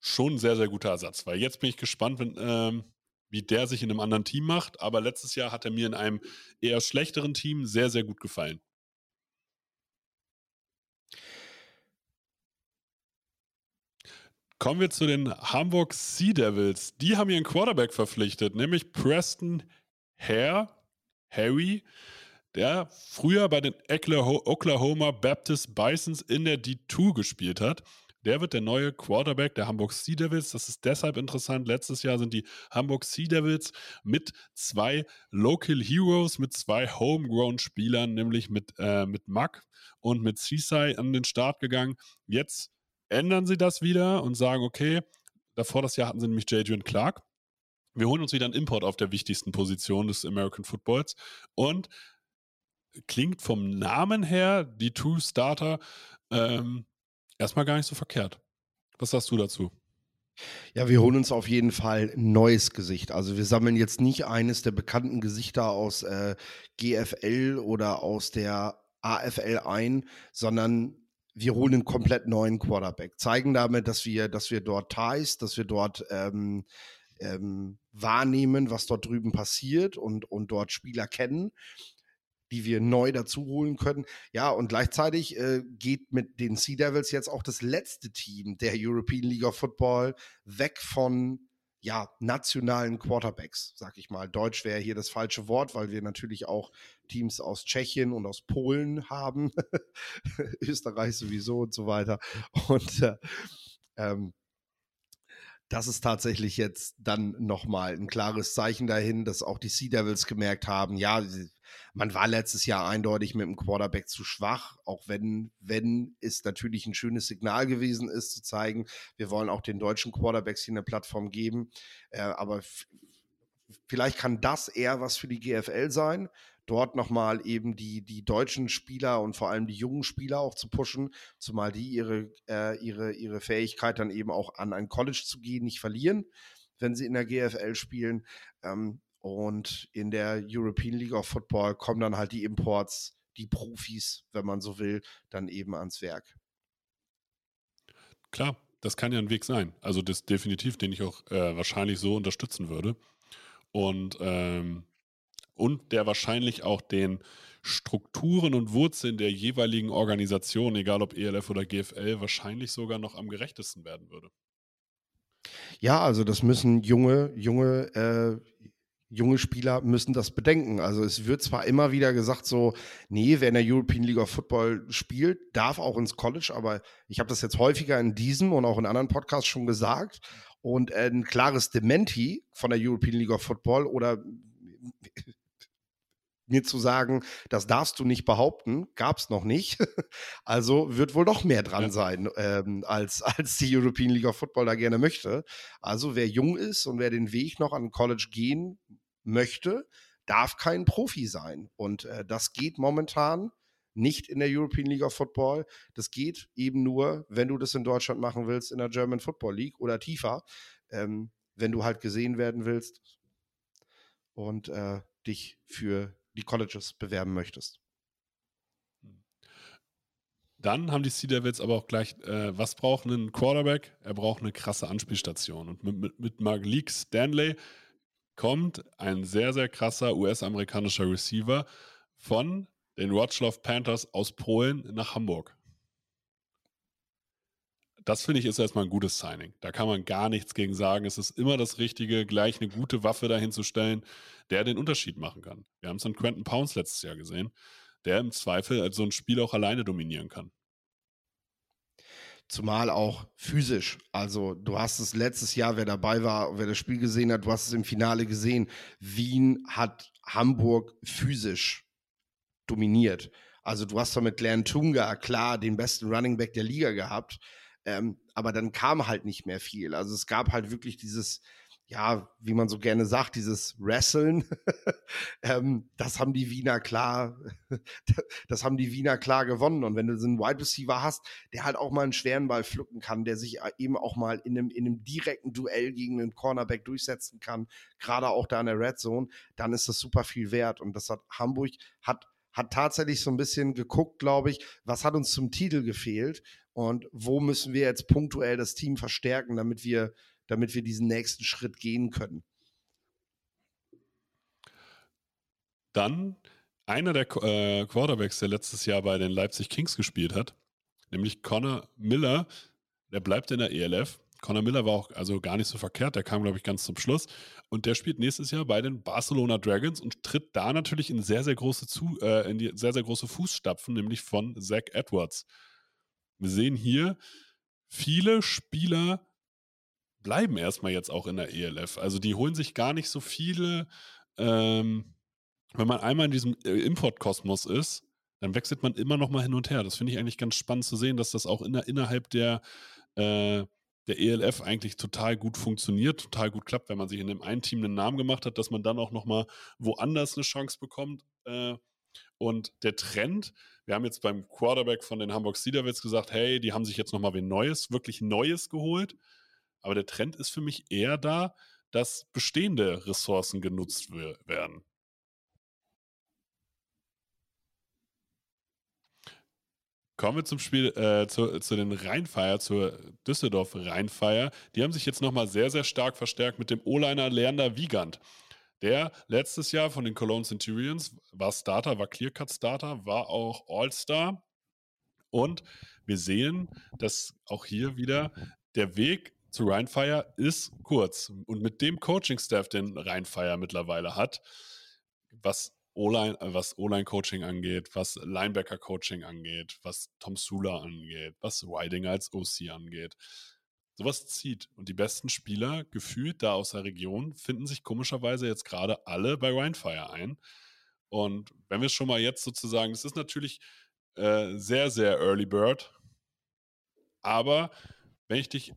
schon ein sehr, sehr guter Ersatz, weil jetzt bin ich gespannt, wenn, ähm, wie der sich in einem anderen Team macht. Aber letztes Jahr hat er mir in einem eher schlechteren Team sehr, sehr gut gefallen. Kommen wir zu den Hamburg Sea Devils. Die haben ihren Quarterback verpflichtet, nämlich Preston Hare, Harry, der früher bei den Oklahoma Baptist Bisons in der D2 gespielt hat. Der wird der neue Quarterback der Hamburg Sea Devils. Das ist deshalb interessant. Letztes Jahr sind die Hamburg Sea Devils mit zwei Local Heroes, mit zwei Homegrown-Spielern, nämlich mit, äh, mit Mack und mit Seaside an den Start gegangen. Jetzt ändern sie das wieder und sagen, okay, davor das Jahr hatten sie nämlich Jadrian Clark. Wir holen uns wieder einen Import auf der wichtigsten Position des American Footballs und klingt vom Namen her, die Two Starter, ähm, erstmal gar nicht so verkehrt. Was sagst du dazu? Ja, wir holen uns auf jeden Fall ein neues Gesicht. Also wir sammeln jetzt nicht eines der bekannten Gesichter aus äh, GFL oder aus der AFL ein, sondern wir holen einen komplett neuen Quarterback. Zeigen damit, dass wir, dass wir dort Ties, dass wir dort ähm, ähm, wahrnehmen, was dort drüben passiert und, und dort Spieler kennen die wir neu dazu holen können. Ja, und gleichzeitig äh, geht mit den Sea Devils jetzt auch das letzte Team der European League of Football weg von ja, nationalen Quarterbacks, sag ich mal. Deutsch wäre hier das falsche Wort, weil wir natürlich auch Teams aus Tschechien und aus Polen haben, Österreich sowieso und so weiter. Und äh, ähm, das ist tatsächlich jetzt dann nochmal ein klares Zeichen dahin, dass auch die Sea Devils gemerkt haben, ja, man war letztes Jahr eindeutig mit dem Quarterback zu schwach, auch wenn, wenn es natürlich ein schönes Signal gewesen ist, zu zeigen, wir wollen auch den deutschen Quarterbacks hier eine Plattform geben. Äh, aber vielleicht kann das eher was für die GFL sein, dort nochmal eben die, die deutschen Spieler und vor allem die jungen Spieler auch zu pushen, zumal die ihre, äh, ihre, ihre Fähigkeit dann eben auch an ein College zu gehen nicht verlieren, wenn sie in der GFL spielen. Ähm, und in der European League of Football kommen dann halt die Imports, die Profis, wenn man so will, dann eben ans Werk. Klar, das kann ja ein Weg sein. Also das definitiv, den ich auch äh, wahrscheinlich so unterstützen würde. Und ähm, und der wahrscheinlich auch den Strukturen und Wurzeln der jeweiligen Organisation, egal ob ELF oder GFL, wahrscheinlich sogar noch am gerechtesten werden würde. Ja, also das müssen junge, junge, äh, junge Spieler müssen das bedenken. Also es wird zwar immer wieder gesagt, so, nee, wer in der European League of Football spielt, darf auch ins College, aber ich habe das jetzt häufiger in diesem und auch in anderen Podcasts schon gesagt. Und ein klares Dementi von der European League of Football oder mir zu sagen, das darfst du nicht behaupten, gab es noch nicht. Also wird wohl noch mehr dran ja. sein, ähm, als, als die European League of Football da gerne möchte. Also wer jung ist und wer den Weg noch an College gehen möchte, darf kein Profi sein. Und äh, das geht momentan nicht in der European League of Football. Das geht eben nur, wenn du das in Deutschland machen willst, in der German Football League oder tiefer, ähm, wenn du halt gesehen werden willst und äh, dich für die Colleges bewerben möchtest. Dann haben die Sea Devils aber auch gleich, äh, was braucht ein Quarterback? Er braucht eine krasse Anspielstation. Und mit, mit, mit Malik Stanley kommt ein sehr, sehr krasser US-amerikanischer Receiver von den Wroclaw Panthers aus Polen nach Hamburg das finde ich ist erstmal ein gutes Signing. Da kann man gar nichts gegen sagen. Es ist immer das Richtige, gleich eine gute Waffe dahin zu stellen, der den Unterschied machen kann. Wir haben es an Quentin Pounds letztes Jahr gesehen, der im Zweifel so ein Spiel auch alleine dominieren kann. Zumal auch physisch. Also, du hast es letztes Jahr, wer dabei war, wer das Spiel gesehen hat, du hast es im Finale gesehen. Wien hat Hamburg physisch dominiert. Also, du hast doch mit Glenn Tunga klar den besten Running Back der Liga gehabt. Ähm, aber dann kam halt nicht mehr viel. Also es gab halt wirklich dieses, ja, wie man so gerne sagt, dieses Wrestlen. ähm, das haben die Wiener klar, das haben die Wiener klar gewonnen. Und wenn du so einen Wide Receiver hast, der halt auch mal einen schweren Ball pflücken kann, der sich äh, eben auch mal in einem, in einem direkten Duell gegen einen Cornerback durchsetzen kann, gerade auch da in der Red Zone, dann ist das super viel wert. Und das hat Hamburg, hat hat tatsächlich so ein bisschen geguckt, glaube ich, was hat uns zum Titel gefehlt und wo müssen wir jetzt punktuell das Team verstärken, damit wir, damit wir diesen nächsten Schritt gehen können. Dann einer der äh, Quarterbacks, der letztes Jahr bei den Leipzig Kings gespielt hat, nämlich Connor Miller, der bleibt in der ELF. Connor Miller war auch also gar nicht so verkehrt, der kam, glaube ich, ganz zum Schluss. Und der spielt nächstes Jahr bei den Barcelona Dragons und tritt da natürlich in sehr, sehr große, zu, äh, in die sehr, sehr große Fußstapfen, nämlich von Zach Edwards. Wir sehen hier, viele Spieler bleiben erstmal jetzt auch in der ELF. Also die holen sich gar nicht so viele, ähm, wenn man einmal in diesem äh, Importkosmos ist, dann wechselt man immer noch mal hin und her. Das finde ich eigentlich ganz spannend zu sehen, dass das auch in der, innerhalb der, äh, der ELF eigentlich total gut funktioniert, total gut klappt, wenn man sich in dem einen Team einen Namen gemacht hat, dass man dann auch noch mal woanders eine Chance bekommt. Äh, und der Trend, wir haben jetzt beim Quarterback von den Hamburg Devils gesagt, hey, die haben sich jetzt nochmal wen Neues, wirklich Neues geholt. Aber der Trend ist für mich eher da, dass bestehende Ressourcen genutzt werden. Kommen wir zum Spiel, äh, zu, zu, den Rheinfeier, zur Düsseldorf Rheinfeier. Die haben sich jetzt nochmal sehr, sehr stark verstärkt mit dem O-Liner Leander Wiegand. Der letztes Jahr von den Cologne Centurions war Starter, war Clearcut Starter, war auch All-Star. Und wir sehen, dass auch hier wieder der Weg zu Rheinfire ist kurz. Und mit dem Coaching-Staff, den Rheinfire mittlerweile hat, was O-Line, was O-Line-Coaching angeht, was Linebacker-Coaching angeht, was Tom Sula angeht, was Riding als OC angeht. Sowas zieht. Und die besten Spieler, gefühlt da aus der Region, finden sich komischerweise jetzt gerade alle bei Rheinfire ein. Und wenn wir schon mal jetzt sozusagen, es ist natürlich äh, sehr, sehr Early Bird, aber wenn ich dich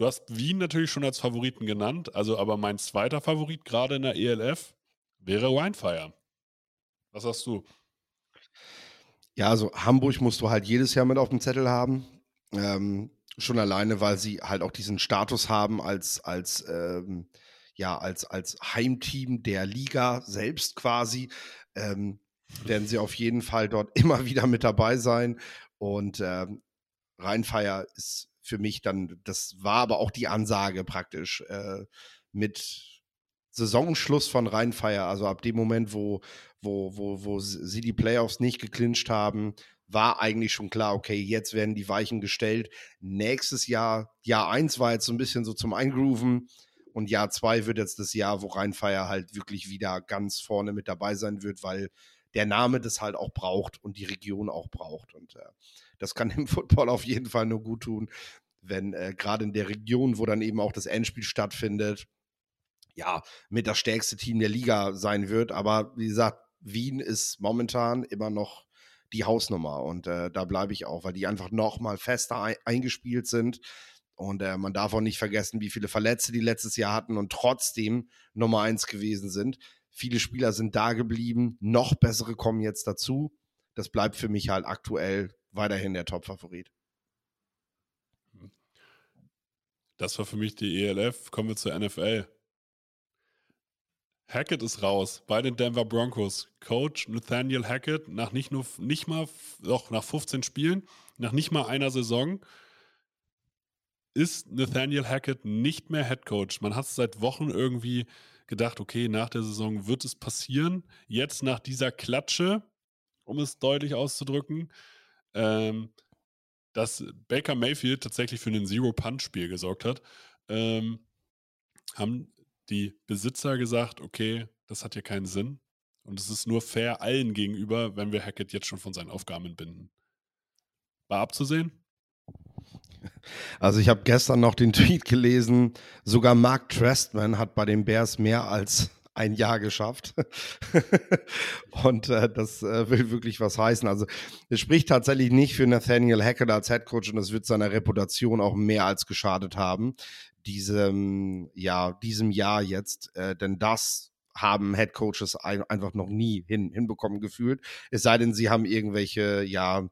Du hast Wien natürlich schon als Favoriten genannt, also aber mein zweiter Favorit gerade in der ELF wäre Winefire. Was sagst du? Ja, also Hamburg musst du halt jedes Jahr mit auf dem Zettel haben. Ähm, schon alleine, weil sie halt auch diesen Status haben als, als, ähm, ja, als, als Heimteam der Liga selbst quasi. Ähm, werden sie auf jeden Fall dort immer wieder mit dabei sein. Und ähm, Rheinfeier ist für mich dann, das war aber auch die Ansage praktisch äh, mit Saisonschluss von Rheinfeier, also ab dem Moment, wo, wo, wo, wo sie die Playoffs nicht geclincht haben, war eigentlich schon klar, okay, jetzt werden die Weichen gestellt. Nächstes Jahr, Jahr 1 war jetzt so ein bisschen so zum Eingrooven und Jahr 2 wird jetzt das Jahr, wo Rheinfeier halt wirklich wieder ganz vorne mit dabei sein wird, weil der Name das halt auch braucht und die Region auch braucht. Und äh, das kann dem Football auf jeden Fall nur gut tun, wenn äh, gerade in der Region, wo dann eben auch das Endspiel stattfindet, ja, mit das stärkste Team der Liga sein wird. Aber wie gesagt, Wien ist momentan immer noch die Hausnummer und äh, da bleibe ich auch, weil die einfach noch mal fester ein eingespielt sind. Und äh, man darf auch nicht vergessen, wie viele Verletzte die letztes Jahr hatten und trotzdem Nummer eins gewesen sind. Viele Spieler sind da geblieben, noch bessere kommen jetzt dazu. Das bleibt für mich halt aktuell weiterhin der Top-Favorit. Das war für mich die ELF. Kommen wir zur NFL. Hackett ist raus bei den Denver Broncos. Coach Nathaniel Hackett nach nicht nur nicht mal doch nach 15 Spielen, nach nicht mal einer Saison ist Nathaniel Hackett nicht mehr Head Coach. Man hat es seit Wochen irgendwie gedacht, okay, nach der Saison wird es passieren. Jetzt nach dieser Klatsche, um es deutlich auszudrücken, ähm, dass Baker Mayfield tatsächlich für ein Zero-Punch-Spiel gesorgt hat, ähm, haben die Besitzer gesagt, okay, das hat hier keinen Sinn. Und es ist nur fair allen gegenüber, wenn wir Hackett jetzt schon von seinen Aufgaben entbinden. War abzusehen? Also ich habe gestern noch den Tweet gelesen, sogar Mark Trestman hat bei den Bears mehr als ein Jahr geschafft. und äh, das äh, will wirklich was heißen. Also es spricht tatsächlich nicht für Nathaniel Hackett als Headcoach und es wird seiner Reputation auch mehr als geschadet haben, diesem, ja, diesem Jahr jetzt. Äh, denn das haben Headcoaches ein, einfach noch nie hin, hinbekommen gefühlt. Es sei denn, sie haben irgendwelche, ja,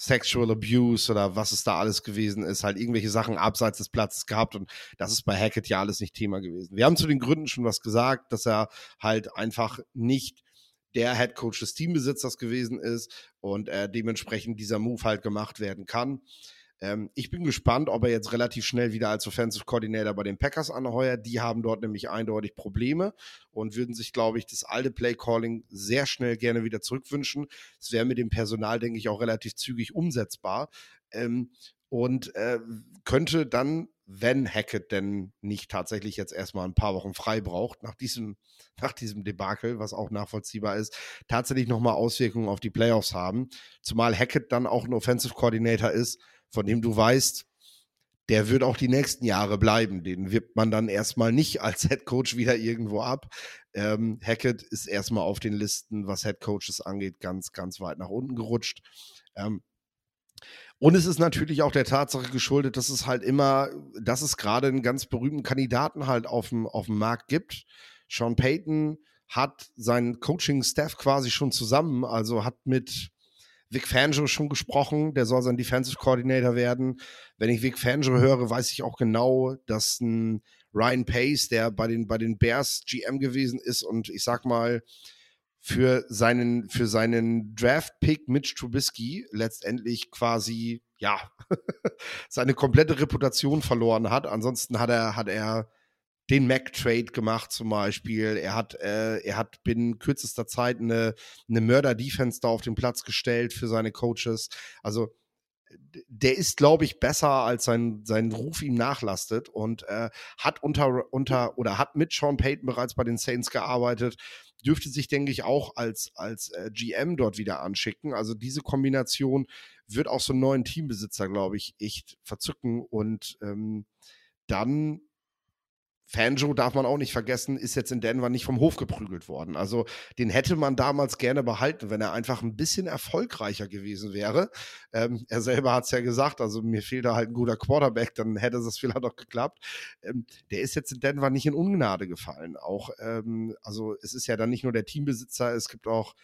Sexual Abuse oder was es da alles gewesen ist, halt irgendwelche Sachen abseits des Platzes gehabt und das ist bei Hackett ja alles nicht Thema gewesen. Wir haben zu den Gründen schon was gesagt, dass er halt einfach nicht der Head Coach des Teambesitzers gewesen ist und äh, dementsprechend dieser Move halt gemacht werden kann. Ähm, ich bin gespannt, ob er jetzt relativ schnell wieder als Offensive Coordinator bei den Packers anheuert. Die haben dort nämlich eindeutig Probleme und würden sich, glaube ich, das alte Play Calling sehr schnell gerne wieder zurückwünschen. Es wäre mit dem Personal, denke ich, auch relativ zügig umsetzbar. Ähm, und äh, könnte dann, wenn Hackett denn nicht tatsächlich jetzt erstmal ein paar Wochen frei braucht, nach diesem, nach diesem Debakel, was auch nachvollziehbar ist, tatsächlich nochmal Auswirkungen auf die Playoffs haben. Zumal Hackett dann auch ein Offensive Coordinator ist, von dem du weißt, der wird auch die nächsten Jahre bleiben. Den wirbt man dann erstmal nicht als Head Coach wieder irgendwo ab. Ähm, Hackett ist erstmal auf den Listen, was Head Coaches angeht, ganz, ganz weit nach unten gerutscht. Ähm, und es ist natürlich auch der Tatsache geschuldet, dass es halt immer, dass es gerade einen ganz berühmten Kandidaten halt auf dem, auf dem Markt gibt. Sean Payton hat seinen Coaching-Staff quasi schon zusammen, also hat mit Vic Fangio schon gesprochen, der soll sein Defensive Coordinator werden. Wenn ich Vic Fangio höre, weiß ich auch genau, dass ein Ryan Pace, der bei den, bei den Bears GM gewesen ist und ich sag mal, für seinen, für seinen Draft-Pick Mitch Trubisky letztendlich quasi, ja, seine komplette Reputation verloren hat. Ansonsten hat er, hat er den Mac-Trade gemacht zum Beispiel. Er hat, äh, er hat binnen kürzester Zeit eine, eine Mörder-Defense da auf den Platz gestellt für seine Coaches. Also der ist, glaube ich, besser, als sein, sein Ruf ihm nachlastet und äh, hat unter, unter oder hat mit Sean Payton bereits bei den Saints gearbeitet. Dürfte sich, denke ich, auch als, als äh, GM dort wieder anschicken. Also diese Kombination wird auch so einen neuen Teambesitzer, glaube ich, echt verzücken. Und ähm, dann Fanjo darf man auch nicht vergessen, ist jetzt in Denver nicht vom Hof geprügelt worden. Also den hätte man damals gerne behalten, wenn er einfach ein bisschen erfolgreicher gewesen wäre. Ähm, er selber hat es ja gesagt, also mir fehlt da halt ein guter Quarterback, dann hätte es vielleicht auch geklappt. Ähm, der ist jetzt in Denver nicht in Ungnade gefallen. Auch, ähm, also es ist ja dann nicht nur der Teambesitzer, es gibt auch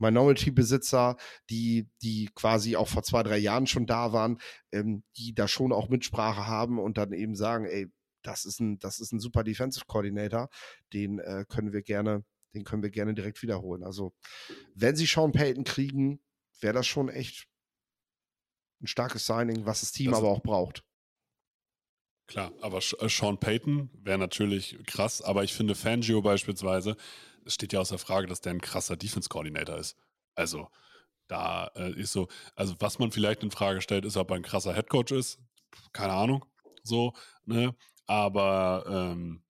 Minority-Besitzer, die, die quasi auch vor zwei, drei Jahren schon da waren, ähm, die da schon auch Mitsprache haben und dann eben sagen, ey, das ist ein, das ist ein super Defensive Coordinator, den äh, können wir gerne, den können wir gerne direkt wiederholen. Also, wenn sie Sean Payton kriegen, wäre das schon echt ein starkes Signing, was das Team das aber auch braucht. Klar, aber äh, Sean Payton wäre natürlich krass, aber ich finde Fangio beispielsweise, es steht ja außer Frage, dass der ein krasser Defense Coordinator ist. Also, da äh, ist so, also was man vielleicht in Frage stellt, ist, ob er ein krasser Head Coach ist. Keine Ahnung. So, ne? Aber ähm,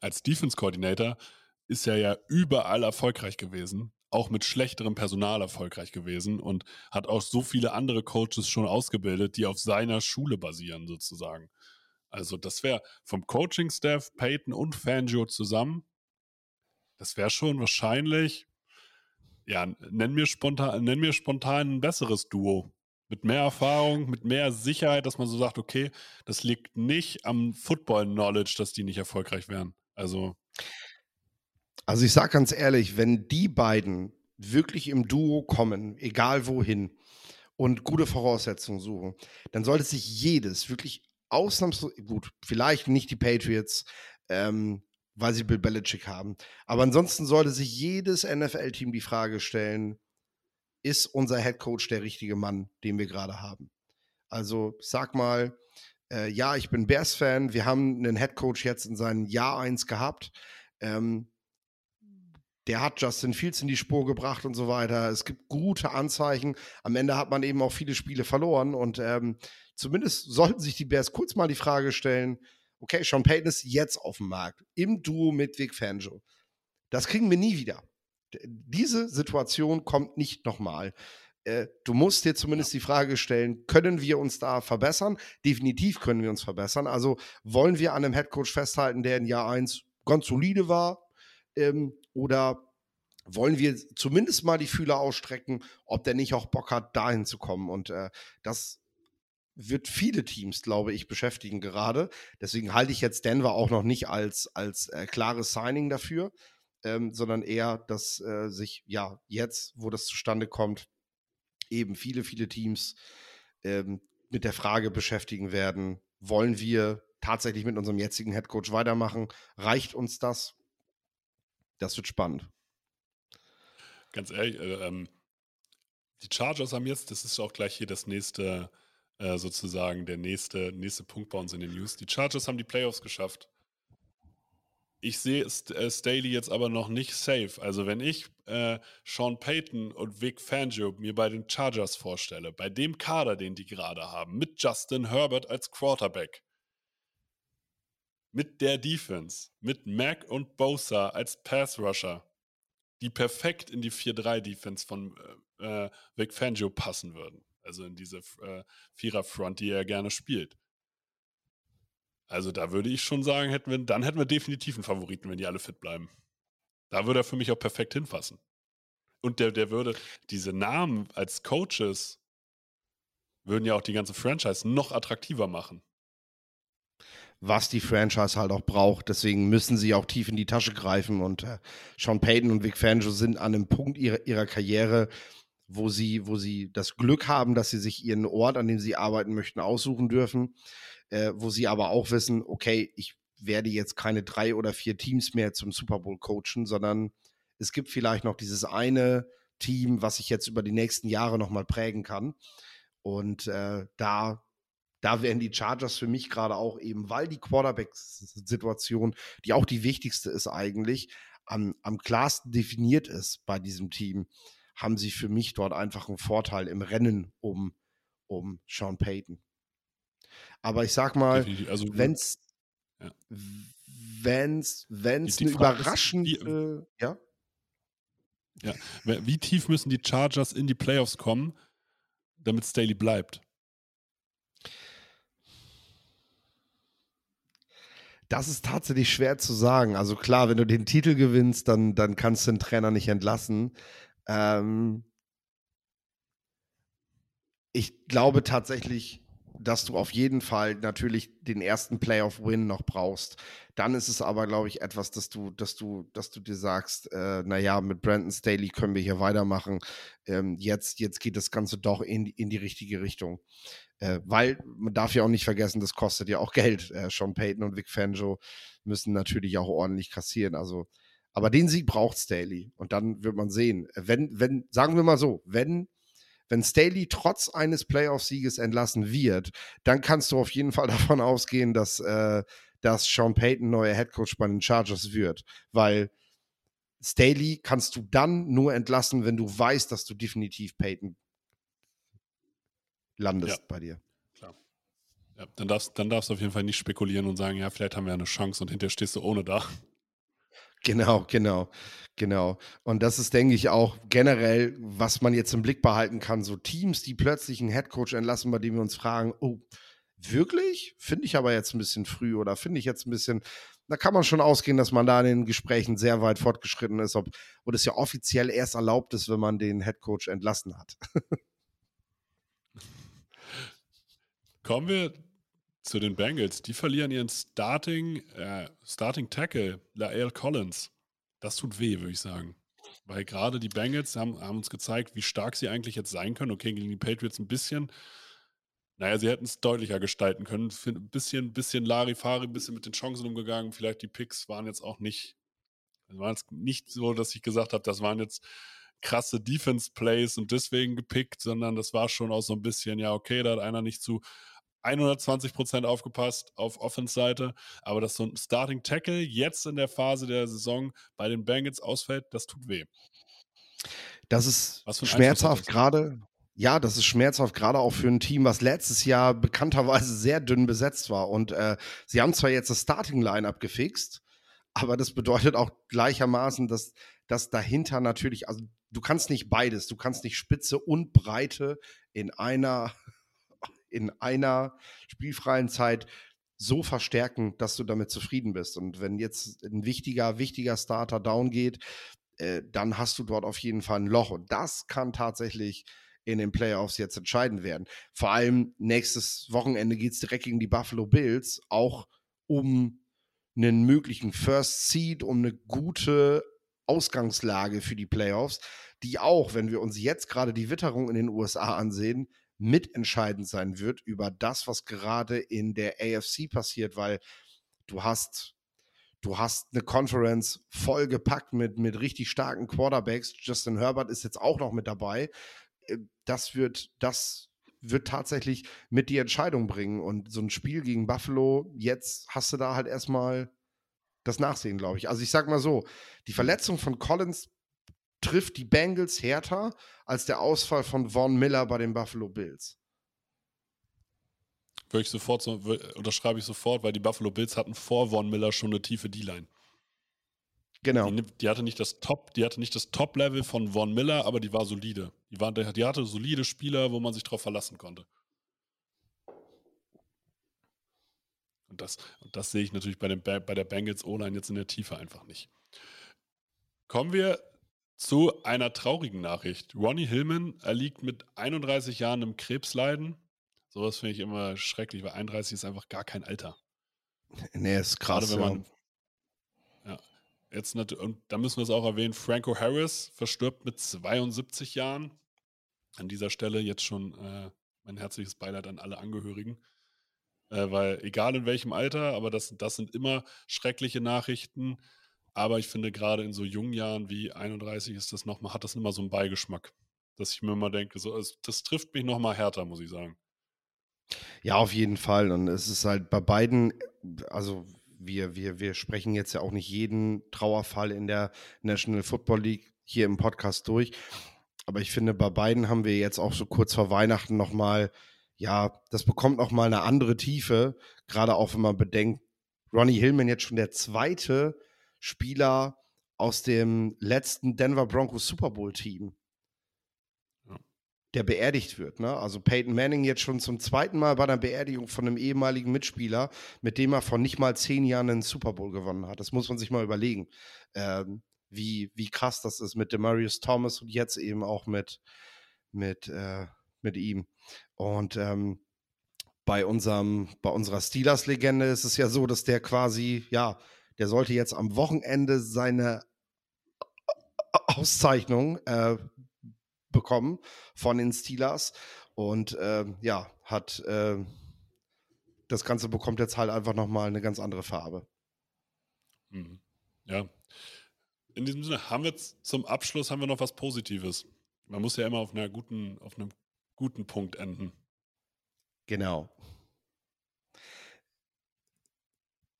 als Defense Coordinator ist er ja überall erfolgreich gewesen, auch mit schlechterem Personal erfolgreich gewesen und hat auch so viele andere Coaches schon ausgebildet, die auf seiner Schule basieren, sozusagen. Also, das wäre vom Coaching-Staff, Peyton und Fangio zusammen, das wäre schon wahrscheinlich, ja, nenn mir spontan, nenn mir spontan ein besseres Duo mit mehr Erfahrung, mit mehr Sicherheit, dass man so sagt, okay, das liegt nicht am Football-Knowledge, dass die nicht erfolgreich wären. Also. Also ich sage ganz ehrlich, wenn die beiden wirklich im Duo kommen, egal wohin, und gute Voraussetzungen suchen, dann sollte sich jedes wirklich ausnahmslos, gut, vielleicht nicht die Patriots, ähm, weil sie Bill Belichick haben, aber ansonsten sollte sich jedes NFL-Team die Frage stellen, ist unser Head Coach der richtige Mann, den wir gerade haben. Also sag mal, äh, ja, ich bin Bears-Fan. Wir haben einen Head Coach jetzt in seinem Jahr 1 gehabt. Ähm, der hat Justin Fields in die Spur gebracht und so weiter. Es gibt gute Anzeichen. Am Ende hat man eben auch viele Spiele verloren und ähm, zumindest sollten sich die Bears kurz mal die Frage stellen: Okay, Sean Payton ist jetzt auf dem Markt im Duo mit Vic Fangio. Das kriegen wir nie wieder diese Situation kommt nicht nochmal. Äh, du musst dir zumindest die Frage stellen, können wir uns da verbessern? Definitiv können wir uns verbessern. Also wollen wir an einem Headcoach festhalten, der in Jahr 1 ganz solide war? Ähm, oder wollen wir zumindest mal die Fühler ausstrecken, ob der nicht auch Bock hat, dahin zu kommen? Und äh, das wird viele Teams, glaube ich, beschäftigen gerade. Deswegen halte ich jetzt Denver auch noch nicht als, als äh, klares Signing dafür ähm, sondern eher, dass äh, sich ja jetzt, wo das zustande kommt, eben viele, viele Teams ähm, mit der Frage beschäftigen werden, wollen wir tatsächlich mit unserem jetzigen Headcoach weitermachen? Reicht uns das? Das wird spannend. Ganz ehrlich, äh, ähm, die Chargers haben jetzt, das ist auch gleich hier das nächste, äh, sozusagen der nächste, nächste Punkt bei uns in den News. Die Chargers haben die Playoffs geschafft. Ich sehe äh, Staley jetzt aber noch nicht safe. Also wenn ich äh, Sean Payton und Vic Fangio mir bei den Chargers vorstelle, bei dem Kader, den die gerade haben, mit Justin Herbert als Quarterback, mit der Defense, mit Mac und Bosa als Pass Rusher, die perfekt in die 4-3-Defense von äh, äh, Vic Fangio passen würden. Also in diese äh, Vierer-Front, die er gerne spielt. Also da würde ich schon sagen, hätten wir, dann hätten wir definitiv einen Favoriten, wenn die alle fit bleiben. Da würde er für mich auch perfekt hinfassen. Und der, der würde diese Namen als Coaches würden ja auch die ganze Franchise noch attraktiver machen. Was die Franchise halt auch braucht. Deswegen müssen sie auch tief in die Tasche greifen. Und äh, Sean Payton und Vic Fangio sind an einem Punkt ihrer, ihrer Karriere, wo sie, wo sie das Glück haben, dass sie sich ihren Ort, an dem sie arbeiten möchten, aussuchen dürfen äh, wo sie aber auch wissen, okay, ich werde jetzt keine drei oder vier Teams mehr zum Super Bowl coachen, sondern es gibt vielleicht noch dieses eine Team, was ich jetzt über die nächsten Jahre nochmal prägen kann. Und äh, da, da wären die Chargers für mich gerade auch eben, weil die Quarterback-Situation, die auch die wichtigste ist eigentlich, am, am klarsten definiert ist bei diesem Team, haben sie für mich dort einfach einen Vorteil im Rennen um um Sean Payton. Aber ich sag mal, Also, wenn's, ja. wenn's, wenn's Die- eine die Frage ist, überraschende, ja, wie wie tief müssen die Chargers in die Playoffs kommen, damit Staley bleibt? Das ist tatsächlich schwer zu sagen. Also klar, wenn du den Titel gewinnst, dann, dann kannst du den Trainer nicht entlassen. Ähm ich glaube tatsächlich, dass du auf jeden Fall natürlich den ersten Playoff-Win noch brauchst. Dann ist es aber, glaube ich, etwas, dass du, dass du, dass du dir sagst, äh, naja, mit Brandon Staley können wir hier weitermachen. Ähm, jetzt, jetzt geht das Ganze doch in, die- in die richtige Richtung. Äh, weil man darf ja auch nicht vergessen, das kostet ja auch Geld. Äh, Sean Payton und Vic Fangio müssen natürlich auch ordentlich kassieren. Also, aber den Sieg braucht Staley. Und dann wird man sehen. Wenn, wenn, sagen wir mal so, wenn, wenn Staley trotz eines Playoff-Sieges entlassen wird, dann kannst du auf jeden Fall davon ausgehen, dass, äh, dass Sean Payton neuer Headcoach bei den Chargers wird. Weil Staley kannst du dann nur entlassen, wenn du weißt, dass du definitiv Payton landest Ja. bei dir. Ja, dann darfst, dann darfst du auf jeden Fall nicht spekulieren und sagen, ja, vielleicht haben wir eine Chance und hinterher stehst du ohne da. Genau, genau, genau. Und das ist, denke ich, auch generell, was man jetzt im Blick behalten kann. So Teams, die plötzlich einen Headcoach entlassen, bei dem wir uns fragen, oh, wirklich? Finde ich aber jetzt ein bisschen früh oder finde ich jetzt ein bisschen. Da kann man schon ausgehen, dass man da in den Gesprächen sehr weit fortgeschritten ist, ob, und es ja offiziell erst erlaubt ist, wenn man den Headcoach entlassen hat. Kommen wir zu den Bengals. Die verlieren ihren Starting, äh, Starting Tackle, Lael Collins. Das tut weh, würde ich sagen. Weil gerade die Bengals haben, haben uns gezeigt, wie stark sie eigentlich jetzt sein können. Okay, gegen die Patriots ein bisschen. Naja, sie hätten es deutlicher gestalten können. Ein bisschen, bisschen Larifari, ein bisschen mit den Chancen umgegangen. Vielleicht die Picks waren jetzt auch nicht, es war jetzt nicht so, dass ich gesagt habe, das waren jetzt krasse Defense-Plays und deswegen gepickt, sondern das war schon auch so ein bisschen, ja, okay, da hat einer nicht zu 120 Prozent aufgepasst auf Offense-Seite, aber dass so ein Starting Tackle jetzt in der Phase der Saison bei den Bengals ausfällt, das tut weh. Das ist schmerzhaft das? gerade. Ja, das ist schmerzhaft gerade auch für ein Team, was letztes Jahr bekannterweise sehr dünn besetzt war. Und äh, sie haben zwar jetzt das Starting-Line-Up gefixt, aber das bedeutet auch gleichermaßen, dass, dass dahinter natürlich, also du kannst nicht beides, du kannst nicht Spitze und Breite in einer, in einer spielfreien Zeit so verstärken, dass du damit zufrieden bist. Und wenn jetzt ein wichtiger, wichtiger Starter down geht, äh, dann hast du dort auf jeden Fall ein Loch. Und das kann tatsächlich in den Playoffs jetzt entscheidend werden. Vor allem nächstes Wochenende geht es direkt gegen die Buffalo Bills, auch um einen möglichen First Seed, um eine gute Ausgangslage für die Playoffs, die auch, wenn wir uns jetzt gerade die Witterung in den USA ansehen, mitentscheidend sein wird über das, was gerade in der AFC passiert, weil du hast du hast eine Conference voll gepackt mit, mit richtig starken Quarterbacks. Justin Herbert ist jetzt auch noch mit dabei. Äh, Das wird, das wird tatsächlich mit die Entscheidung bringen. Und so ein Spiel gegen Buffalo, jetzt hast du da halt erstmal das Nachsehen, glaube ich. Also ich sag mal so, die Verletzung von Collins trifft die Bengals härter als der Ausfall von Von Miller bei den Buffalo Bills. Würde ich sofort unterschreibe ich sofort, weil die Buffalo Bills hatten vor Von Miller schon eine tiefe D-Line. Genau. Die, die hatte nicht das Top, die hatte nicht das Top-Level von Von Miller, aber die war solide. Die, war, die hatte solide Spieler, wo man sich drauf verlassen konnte. Und das, und das sehe ich natürlich bei, den, bei der Bengals O-Line jetzt in der Tiefe einfach nicht. Kommen wir zu einer traurigen Nachricht. Ronnie Hillman erliegt mit 31 Jahren im Krebsleiden. Sowas finde ich immer schrecklich, weil 31 ist einfach gar kein Alter. Nee, ist krass. Gerade wenn ja. man. Ja. Jetzt nat- und da müssen wir es auch erwähnen: Franco Harris verstirbt mit 72 Jahren. An dieser Stelle jetzt schon äh, mein herzliches Beileid an alle Angehörigen. Äh, weil egal in welchem Alter, aber das, das sind immer schreckliche Nachrichten. Aber ich finde, gerade in so jungen Jahren wie 31 ist das noch mal, hat das immer so einen Beigeschmack. Dass ich mir immer denke, so, das trifft mich noch mal härter, muss ich sagen. Ja, auf jeden Fall. Und es ist halt bei beiden, also wir, wir, wir sprechen jetzt ja auch nicht jeden Trauerfall in der National Football League hier im Podcast durch. Aber ich finde, bei beiden haben wir jetzt auch so kurz vor Weihnachten nochmal ja, das bekommt noch mal eine andere Tiefe, gerade auch wenn man bedenkt, Ronnie Hillman jetzt schon der zweite Spieler aus dem letzten Denver Broncos Super Bowl Team, Ja. der beerdigt wird. Ne? Also Peyton Manning jetzt schon zum zweiten Mal bei einer Beerdigung von einem ehemaligen Mitspieler, mit dem er vor nicht mal zehn Jahren einen Super Bowl gewonnen hat. Das muss man sich mal überlegen, ähm, wie, wie krass das ist mit Demarius Thomas und jetzt eben auch mit, mit, äh, mit ihm. Und ähm, bei unserem, bei unserer Steelers-Legende ist es ja so, dass der quasi, ja, der sollte jetzt am Wochenende seine Auszeichnung äh, bekommen von den Steelers. Und ähm, ja, hat äh, das Ganze bekommt jetzt halt einfach nochmal eine ganz andere Farbe. Mhm. Ja. In diesem Sinne haben wir jetzt zum Abschluss haben wir noch was Positives. Man muss ja immer auf einer guten, auf einem guten Punkt enden. Genau.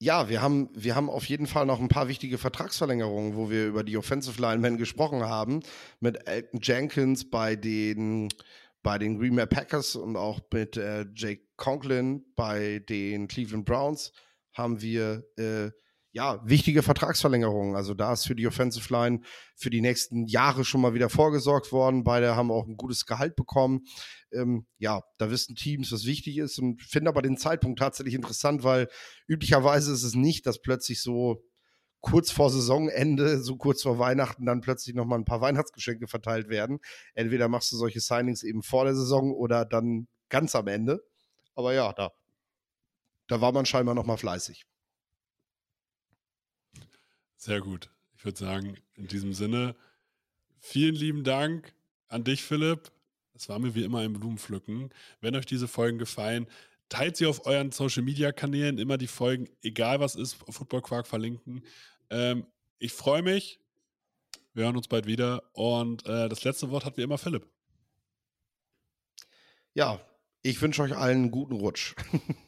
Ja, wir haben, wir haben auf jeden Fall noch ein paar wichtige Vertragsverlängerungen, wo wir über die Offensive Linemen gesprochen haben. Mit Elton Jenkins bei den, bei den Green Bay Packers und auch mit äh, Jake Conklin bei den Cleveland Browns haben wir äh, ja wichtige Vertragsverlängerungen. Also da ist für die Offensive Line für die nächsten Jahre schon mal wieder vorgesorgt worden. Beide haben auch ein gutes Gehalt bekommen. Ähm, ja, da wissen Teams, was wichtig ist und finde aber den Zeitpunkt tatsächlich interessant, weil üblicherweise ist es nicht, dass plötzlich so kurz vor Saisonende, so kurz vor Weihnachten, dann plötzlich nochmal ein paar Weihnachtsgeschenke verteilt werden. Entweder machst du solche Signings eben vor der Saison oder dann ganz am Ende. Aber ja, da, da war man scheinbar nochmal fleißig. Sehr gut. Ich würde sagen, in diesem Sinne, vielen lieben Dank an dich, Philipp. Es war mir wie immer ein Blumenpflücken. Wenn euch diese Folgen gefallen, teilt sie auf euren Social Media Kanälen. Immer die Folgen, egal was ist, Football Quark verlinken. Ähm, ich freue mich. Wir hören uns bald wieder. Und äh, das letzte Wort hat wie immer Philipp. Ja, ich wünsche euch allen einen guten Rutsch.